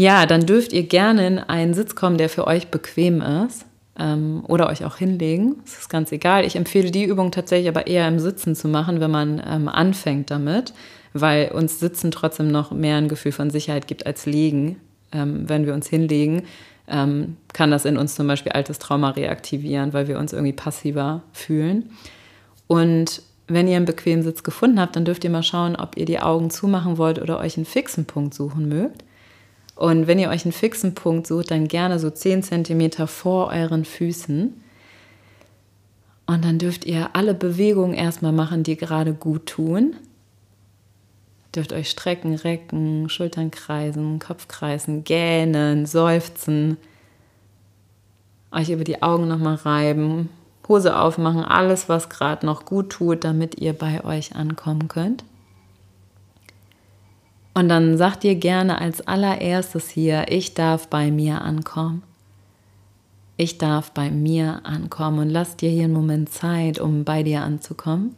Ja, dann dürft ihr gerne in einen Sitz kommen, der für euch bequem ist ähm, oder euch auch hinlegen. Das ist ganz egal. Ich empfehle die Übung tatsächlich aber eher im Sitzen zu machen, wenn man ähm, anfängt damit, weil uns Sitzen trotzdem noch mehr ein Gefühl von Sicherheit gibt als Liegen. Ähm, wenn wir uns hinlegen, ähm, kann das in uns zum Beispiel altes Trauma reaktivieren, weil wir uns irgendwie passiver fühlen. Und wenn ihr einen bequemen Sitz gefunden habt, dann dürft ihr mal schauen, ob ihr die Augen zumachen wollt oder euch einen fixen Punkt suchen mögt. Und wenn ihr euch einen fixen Punkt sucht, dann gerne so 10 cm vor euren Füßen. Und dann dürft ihr alle Bewegungen erstmal machen, die gerade gut tun. Dürft euch strecken, recken, Schultern kreisen, Kopf kreisen, gähnen, seufzen. Euch über die Augen nochmal reiben, Hose aufmachen, alles, was gerade noch gut tut, damit ihr bei euch ankommen könnt. Und dann sagt ihr gerne als allererstes hier, ich darf bei mir ankommen. Ich darf bei mir ankommen und lass dir hier einen Moment Zeit, um bei dir anzukommen.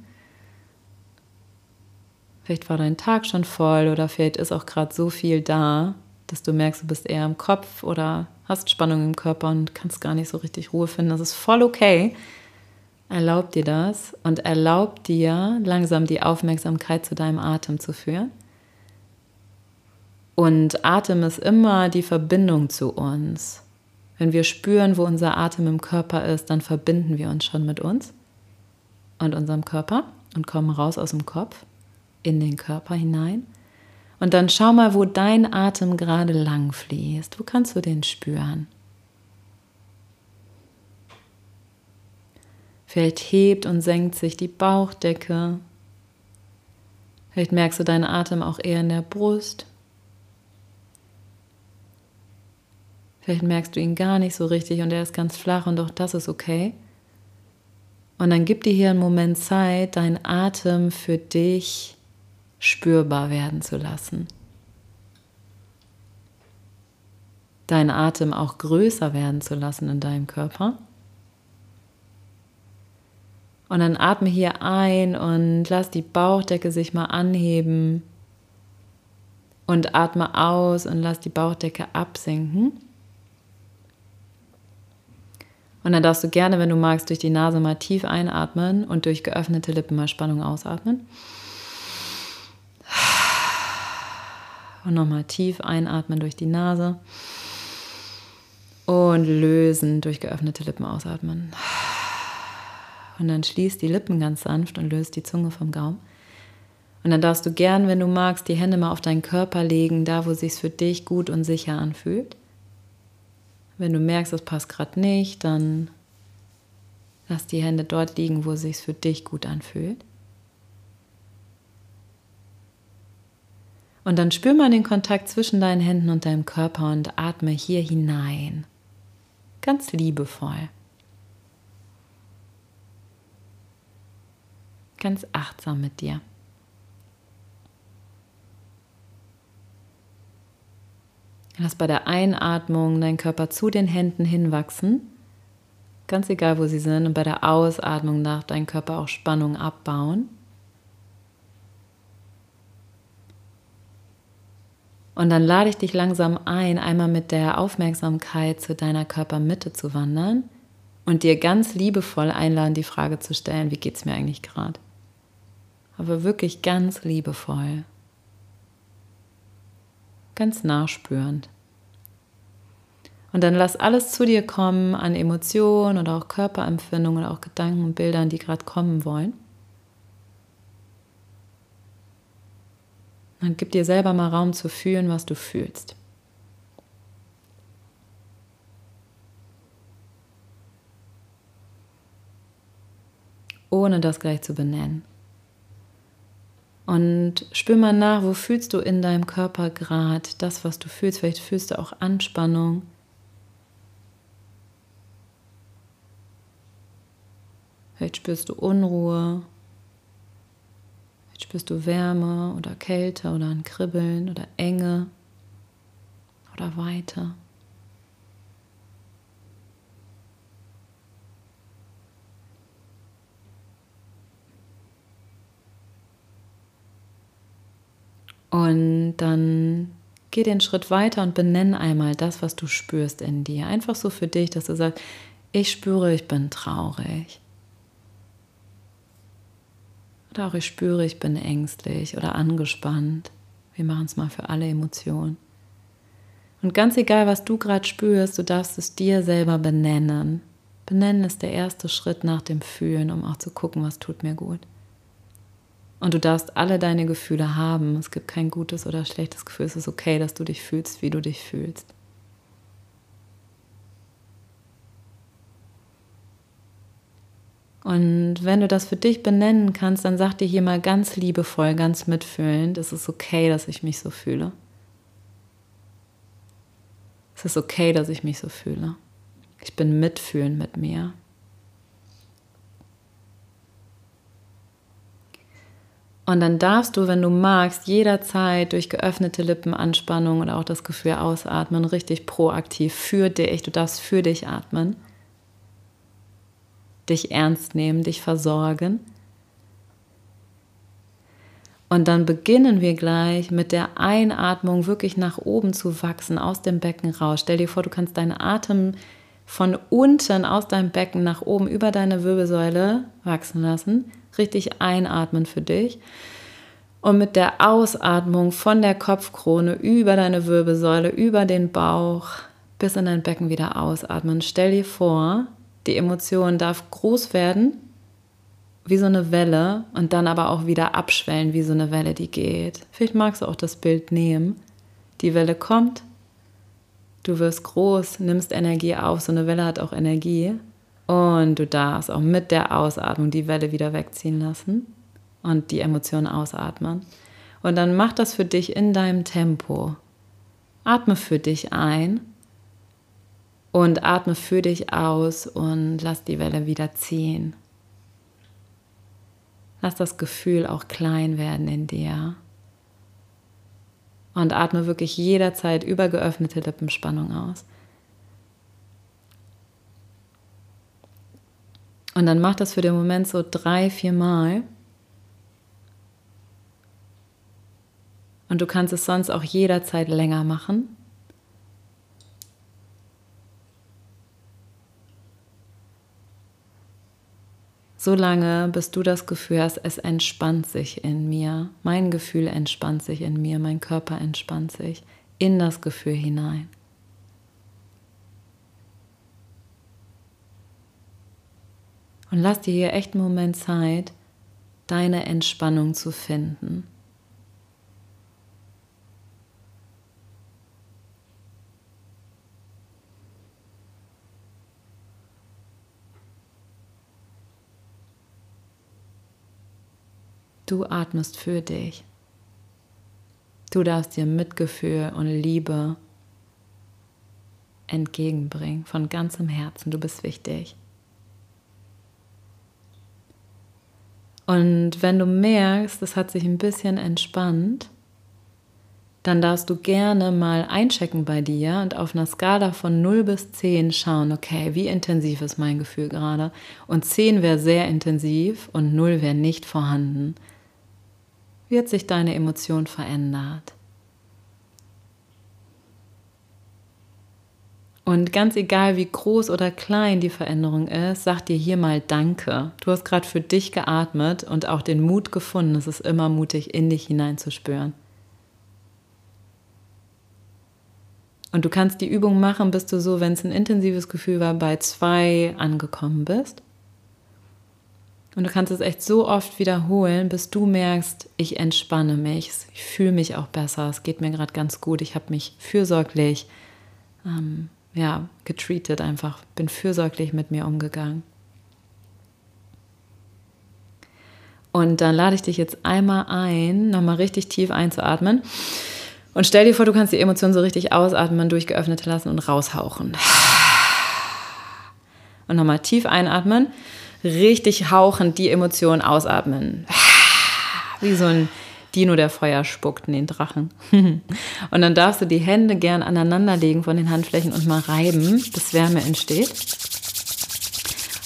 Vielleicht war dein Tag schon voll oder vielleicht ist auch gerade so viel da, dass du merkst, du bist eher im Kopf oder hast Spannung im Körper und kannst gar nicht so richtig Ruhe finden. Das ist voll okay. Erlaub dir das und erlaub dir langsam die Aufmerksamkeit zu deinem Atem zu führen. Und Atem ist immer die Verbindung zu uns. Wenn wir spüren, wo unser Atem im Körper ist, dann verbinden wir uns schon mit uns und unserem Körper und kommen raus aus dem Kopf in den Körper hinein. Und dann schau mal, wo dein Atem gerade lang fließt. Wo kannst du den spüren? Vielleicht hebt und senkt sich die Bauchdecke. Vielleicht merkst du deinen Atem auch eher in der Brust Vielleicht merkst du ihn gar nicht so richtig und er ist ganz flach und auch das ist okay. Und dann gib dir hier einen Moment Zeit, deinen Atem für dich spürbar werden zu lassen. Deinen Atem auch größer werden zu lassen in deinem Körper. Und dann atme hier ein und lass die Bauchdecke sich mal anheben. Und atme aus und lass die Bauchdecke absinken. Und dann darfst du gerne, wenn du magst, durch die Nase mal tief einatmen und durch geöffnete Lippen mal Spannung ausatmen. Und nochmal tief einatmen durch die Nase. Und lösen durch geöffnete Lippen ausatmen. Und dann schließ die Lippen ganz sanft und löst die Zunge vom Gaumen. Und dann darfst du gern, wenn du magst, die Hände mal auf deinen Körper legen, da wo es sich für dich gut und sicher anfühlt. Wenn du merkst, das passt gerade nicht, dann lass die Hände dort liegen, wo es sich für dich gut anfühlt. Und dann spür mal den Kontakt zwischen deinen Händen und deinem Körper und atme hier hinein. Ganz liebevoll. ganz achtsam mit dir. Lass bei der Einatmung deinen Körper zu den Händen hinwachsen, ganz egal wo sie sind, und bei der Ausatmung darf dein Körper auch Spannung abbauen. Und dann lade ich dich langsam ein, einmal mit der Aufmerksamkeit zu deiner Körpermitte zu wandern und dir ganz liebevoll einladen, die Frage zu stellen, wie geht es mir eigentlich gerade? aber wirklich ganz liebevoll, ganz nachspürend. Und dann lass alles zu dir kommen an Emotionen oder auch Körperempfindungen oder auch Gedanken und Bildern, die gerade kommen wollen. Dann gib dir selber mal Raum zu fühlen, was du fühlst. Ohne das gleich zu benennen. Und spür mal nach, wo fühlst du in deinem Körper gerade das, was du fühlst. Vielleicht fühlst du auch Anspannung. Vielleicht spürst du Unruhe. Vielleicht spürst du Wärme oder Kälte oder ein Kribbeln oder Enge oder Weite. Und dann geh den Schritt weiter und benenn einmal das, was du spürst in dir. Einfach so für dich, dass du sagst, ich spüre, ich bin traurig. Oder auch ich spüre, ich bin ängstlich oder angespannt. Wir machen es mal für alle Emotionen. Und ganz egal, was du gerade spürst, du darfst es dir selber benennen. Benennen ist der erste Schritt nach dem Fühlen, um auch zu gucken, was tut mir gut. Und du darfst alle deine Gefühle haben. Es gibt kein gutes oder schlechtes Gefühl. Es ist okay, dass du dich fühlst, wie du dich fühlst. Und wenn du das für dich benennen kannst, dann sag dir hier mal ganz liebevoll, ganz mitfühlend, es ist okay, dass ich mich so fühle. Es ist okay, dass ich mich so fühle. Ich bin mitfühlend mit mir. Und dann darfst du, wenn du magst, jederzeit durch geöffnete Lippenanspannung oder auch das Gefühl ausatmen, richtig proaktiv für dich. Du darfst für dich atmen, dich ernst nehmen, dich versorgen. Und dann beginnen wir gleich mit der Einatmung wirklich nach oben zu wachsen, aus dem Becken raus. Stell dir vor, du kannst deinen Atem von unten aus deinem Becken nach oben über deine Wirbelsäule wachsen lassen richtig einatmen für dich. Und mit der Ausatmung von der Kopfkrone über deine Wirbelsäule, über den Bauch bis in dein Becken wieder ausatmen. Stell dir vor, die Emotion darf groß werden, wie so eine Welle, und dann aber auch wieder abschwellen, wie so eine Welle, die geht. Vielleicht magst du auch das Bild nehmen. Die Welle kommt, du wirst groß, nimmst Energie auf. So eine Welle hat auch Energie. Und du darfst auch mit der Ausatmung die Welle wieder wegziehen lassen und die Emotionen ausatmen. Und dann mach das für dich in deinem Tempo. Atme für dich ein und atme für dich aus und lass die Welle wieder ziehen. Lass das Gefühl auch klein werden in dir. Und atme wirklich jederzeit über geöffnete Lippenspannung aus. Und dann mach das für den Moment so drei, vier Mal. Und du kannst es sonst auch jederzeit länger machen. So lange, bis du das Gefühl hast, es entspannt sich in mir. Mein Gefühl entspannt sich in mir, mein Körper entspannt sich in das Gefühl hinein. Und lass dir hier echt einen Moment Zeit, deine Entspannung zu finden. Du atmest für dich. Du darfst dir Mitgefühl und Liebe entgegenbringen von ganzem Herzen. Du bist wichtig. Und wenn du merkst, es hat sich ein bisschen entspannt, dann darfst du gerne mal einchecken bei dir und auf einer Skala von 0 bis 10 schauen, okay, wie intensiv ist mein Gefühl gerade? Und 10 wäre sehr intensiv und 0 wäre nicht vorhanden wird sich deine Emotion verändert. Und ganz egal, wie groß oder klein die Veränderung ist, sag dir hier mal Danke. Du hast gerade für dich geatmet und auch den Mut gefunden. Es ist immer mutig, in dich hineinzuspüren. Und du kannst die Übung machen, bis du so, wenn es ein intensives Gefühl war, bei zwei angekommen bist. Und du kannst es echt so oft wiederholen, bis du merkst, ich entspanne mich, ich fühle mich auch besser, es geht mir gerade ganz gut, ich habe mich fürsorglich ähm, ja, getreatet einfach, bin fürsorglich mit mir umgegangen. Und dann lade ich dich jetzt einmal ein, nochmal richtig tief einzuatmen. Und stell dir vor, du kannst die Emotionen so richtig ausatmen, durchgeöffnet lassen und raushauchen. Und nochmal tief einatmen richtig hauchend die Emotionen ausatmen. Wie so ein Dino, der Feuer spuckt in den Drachen. und dann darfst du die Hände gern aneinanderlegen von den Handflächen und mal reiben, bis Wärme entsteht.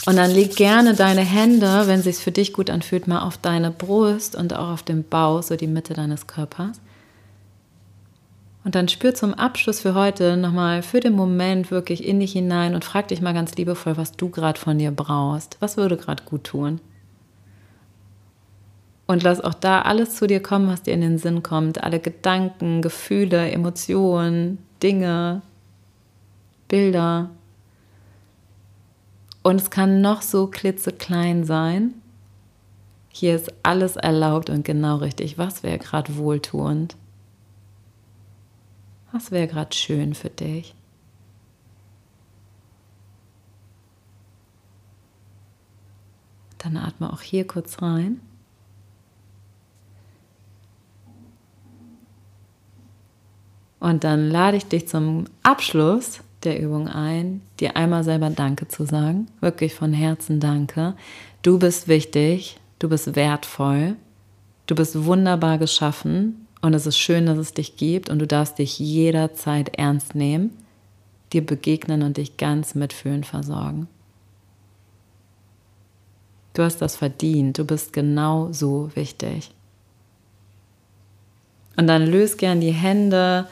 Und dann leg gerne deine Hände, wenn es sich für dich gut anfühlt, mal auf deine Brust und auch auf den Bauch, so die Mitte deines Körpers. Und dann spür zum Abschluss für heute nochmal für den Moment wirklich in dich hinein und frag dich mal ganz liebevoll, was du gerade von dir brauchst. Was würde gerade gut tun? Und lass auch da alles zu dir kommen, was dir in den Sinn kommt. Alle Gedanken, Gefühle, Emotionen, Dinge, Bilder. Und es kann noch so klitzeklein sein. Hier ist alles erlaubt und genau richtig. Was wäre gerade wohltuend? Was wäre gerade schön für dich? Dann atme auch hier kurz rein. Und dann lade ich dich zum Abschluss der Übung ein, dir einmal selber Danke zu sagen. Wirklich von Herzen Danke. Du bist wichtig, du bist wertvoll, du bist wunderbar geschaffen und es ist schön, dass es dich gibt und du darfst dich jederzeit ernst nehmen, dir begegnen und dich ganz mitfühlend versorgen. Du hast das verdient, du bist genau so wichtig. Und dann löst gern die Hände,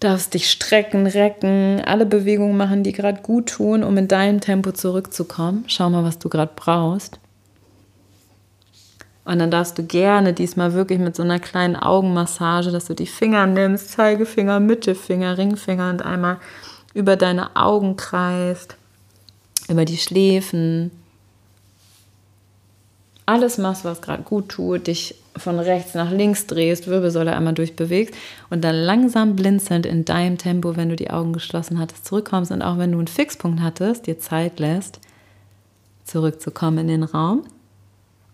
darfst dich strecken, recken, alle Bewegungen machen, die gerade gut tun, um in deinem Tempo zurückzukommen. Schau mal, was du gerade brauchst. Und dann darfst du gerne diesmal wirklich mit so einer kleinen Augenmassage, dass du die Finger nimmst, Zeigefinger, Mittelfinger, Ringfinger und einmal über deine Augen kreist, über die Schläfen. Alles machst, was gerade gut tut, dich von rechts nach links drehst, Wirbelsäule einmal durchbewegst und dann langsam blinzelnd in deinem Tempo, wenn du die Augen geschlossen hattest, zurückkommst und auch wenn du einen Fixpunkt hattest, dir Zeit lässt, zurückzukommen in den Raum.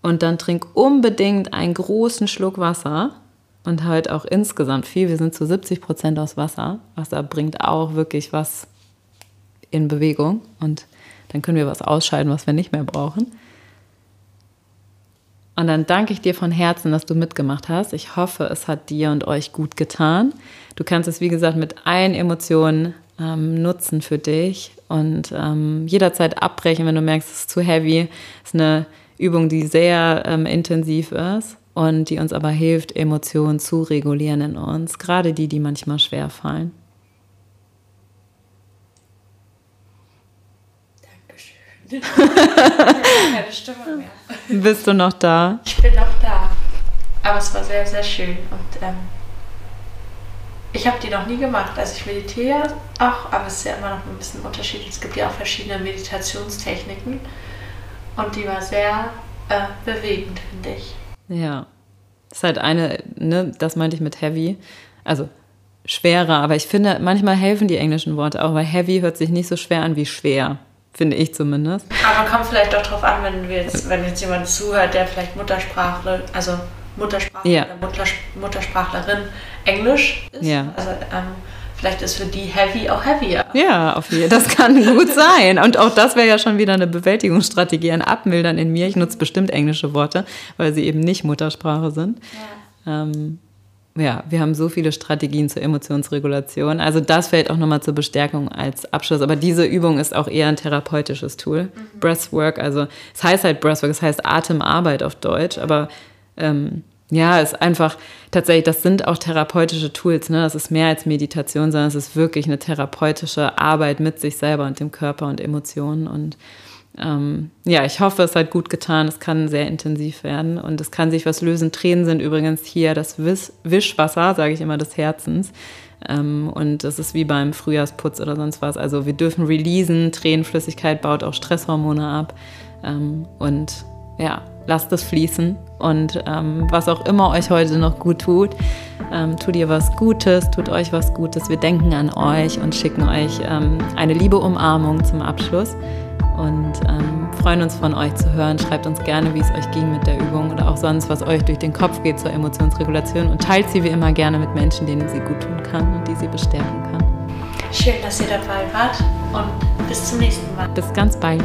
Und dann trink unbedingt einen großen Schluck Wasser und halt auch insgesamt viel. Wir sind zu 70 Prozent aus Wasser. Wasser bringt auch wirklich was in Bewegung und dann können wir was ausscheiden, was wir nicht mehr brauchen. Und dann danke ich dir von Herzen, dass du mitgemacht hast. Ich hoffe, es hat dir und euch gut getan. Du kannst es, wie gesagt, mit allen Emotionen ähm, nutzen für dich und ähm, jederzeit abbrechen, wenn du merkst, es ist zu heavy. Es ist eine Übung, die sehr ähm, intensiv ist und die uns aber hilft, Emotionen zu regulieren in uns, gerade die, die manchmal schwer fallen. Dankeschön. Keine Stimme mehr. Bist du noch da? Ich bin noch da. Aber es war sehr, sehr schön. Und ähm, ich habe die noch nie gemacht. Also ich meditiere auch, aber es ist ja immer noch ein bisschen unterschiedlich. Es gibt ja auch verschiedene Meditationstechniken. Und die war sehr äh, bewegend, finde ich. Ja. Das ist halt eine, ne, das meinte ich mit heavy. Also schwerer, aber ich finde, manchmal helfen die englischen Worte auch, weil heavy hört sich nicht so schwer an wie schwer. Finde ich zumindest. Aber kommt vielleicht doch drauf an, wenn, wir jetzt, wenn jetzt jemand zuhört, der vielleicht Muttersprachler, also Muttersprachler Ja. oder Mutters Muttersprachlerin Englisch ist. Ja. Also ähm, vielleicht ist für die heavy auch heavier. Ja, auf jeden Fall. Das kann gut sein. Und auch das wäre ja schon wieder eine Bewältigungsstrategie, ein Abmildern in mir. Ich nutze bestimmt englische Worte, weil sie eben nicht Muttersprache sind. Ähm, ja, wir haben so viele Strategien zur Emotionsregulation. Also das fällt auch nochmal zur Bestärkung als Abschluss. Aber diese Übung ist auch eher ein therapeutisches Tool. Breathwork, also es heißt halt Breathwork, es heißt Atemarbeit auf Deutsch, aber ähm, ja, ist einfach tatsächlich, das sind auch therapeutische Tools. Ne? Das ist mehr als Meditation, sondern es ist wirklich eine therapeutische Arbeit mit sich selber und dem Körper und Emotionen. Und ähm, ja, ich hoffe, es hat gut getan. Es kann sehr intensiv werden und es kann sich was lösen. Tränen sind übrigens hier das Wisch Wischwasser, sage ich immer, des Herzens. Ähm, und das ist wie beim Frühjahrsputz oder sonst was. Also wir dürfen releasen. Tränenflüssigkeit baut auch Stresshormone ab. Ähm, und ja, lasst es fließen. Und ähm, was auch immer euch heute noch gut tut, ähm, tut ihr was Gutes, tut euch was Gutes. Wir denken an euch und schicken euch ähm, eine liebe Umarmung zum Abschluss. Und ähm, freuen uns von euch zu hören. Schreibt uns gerne, wie es euch ging mit der Übung oder auch sonst, was euch durch den Kopf geht zur Emotionsregulation. Und teilt sie wie immer gerne mit Menschen, denen sie gut tun kann und die sie bestärken kann. Schön, dass ihr dabei wart und bis zum nächsten Mal. Bis ganz bald.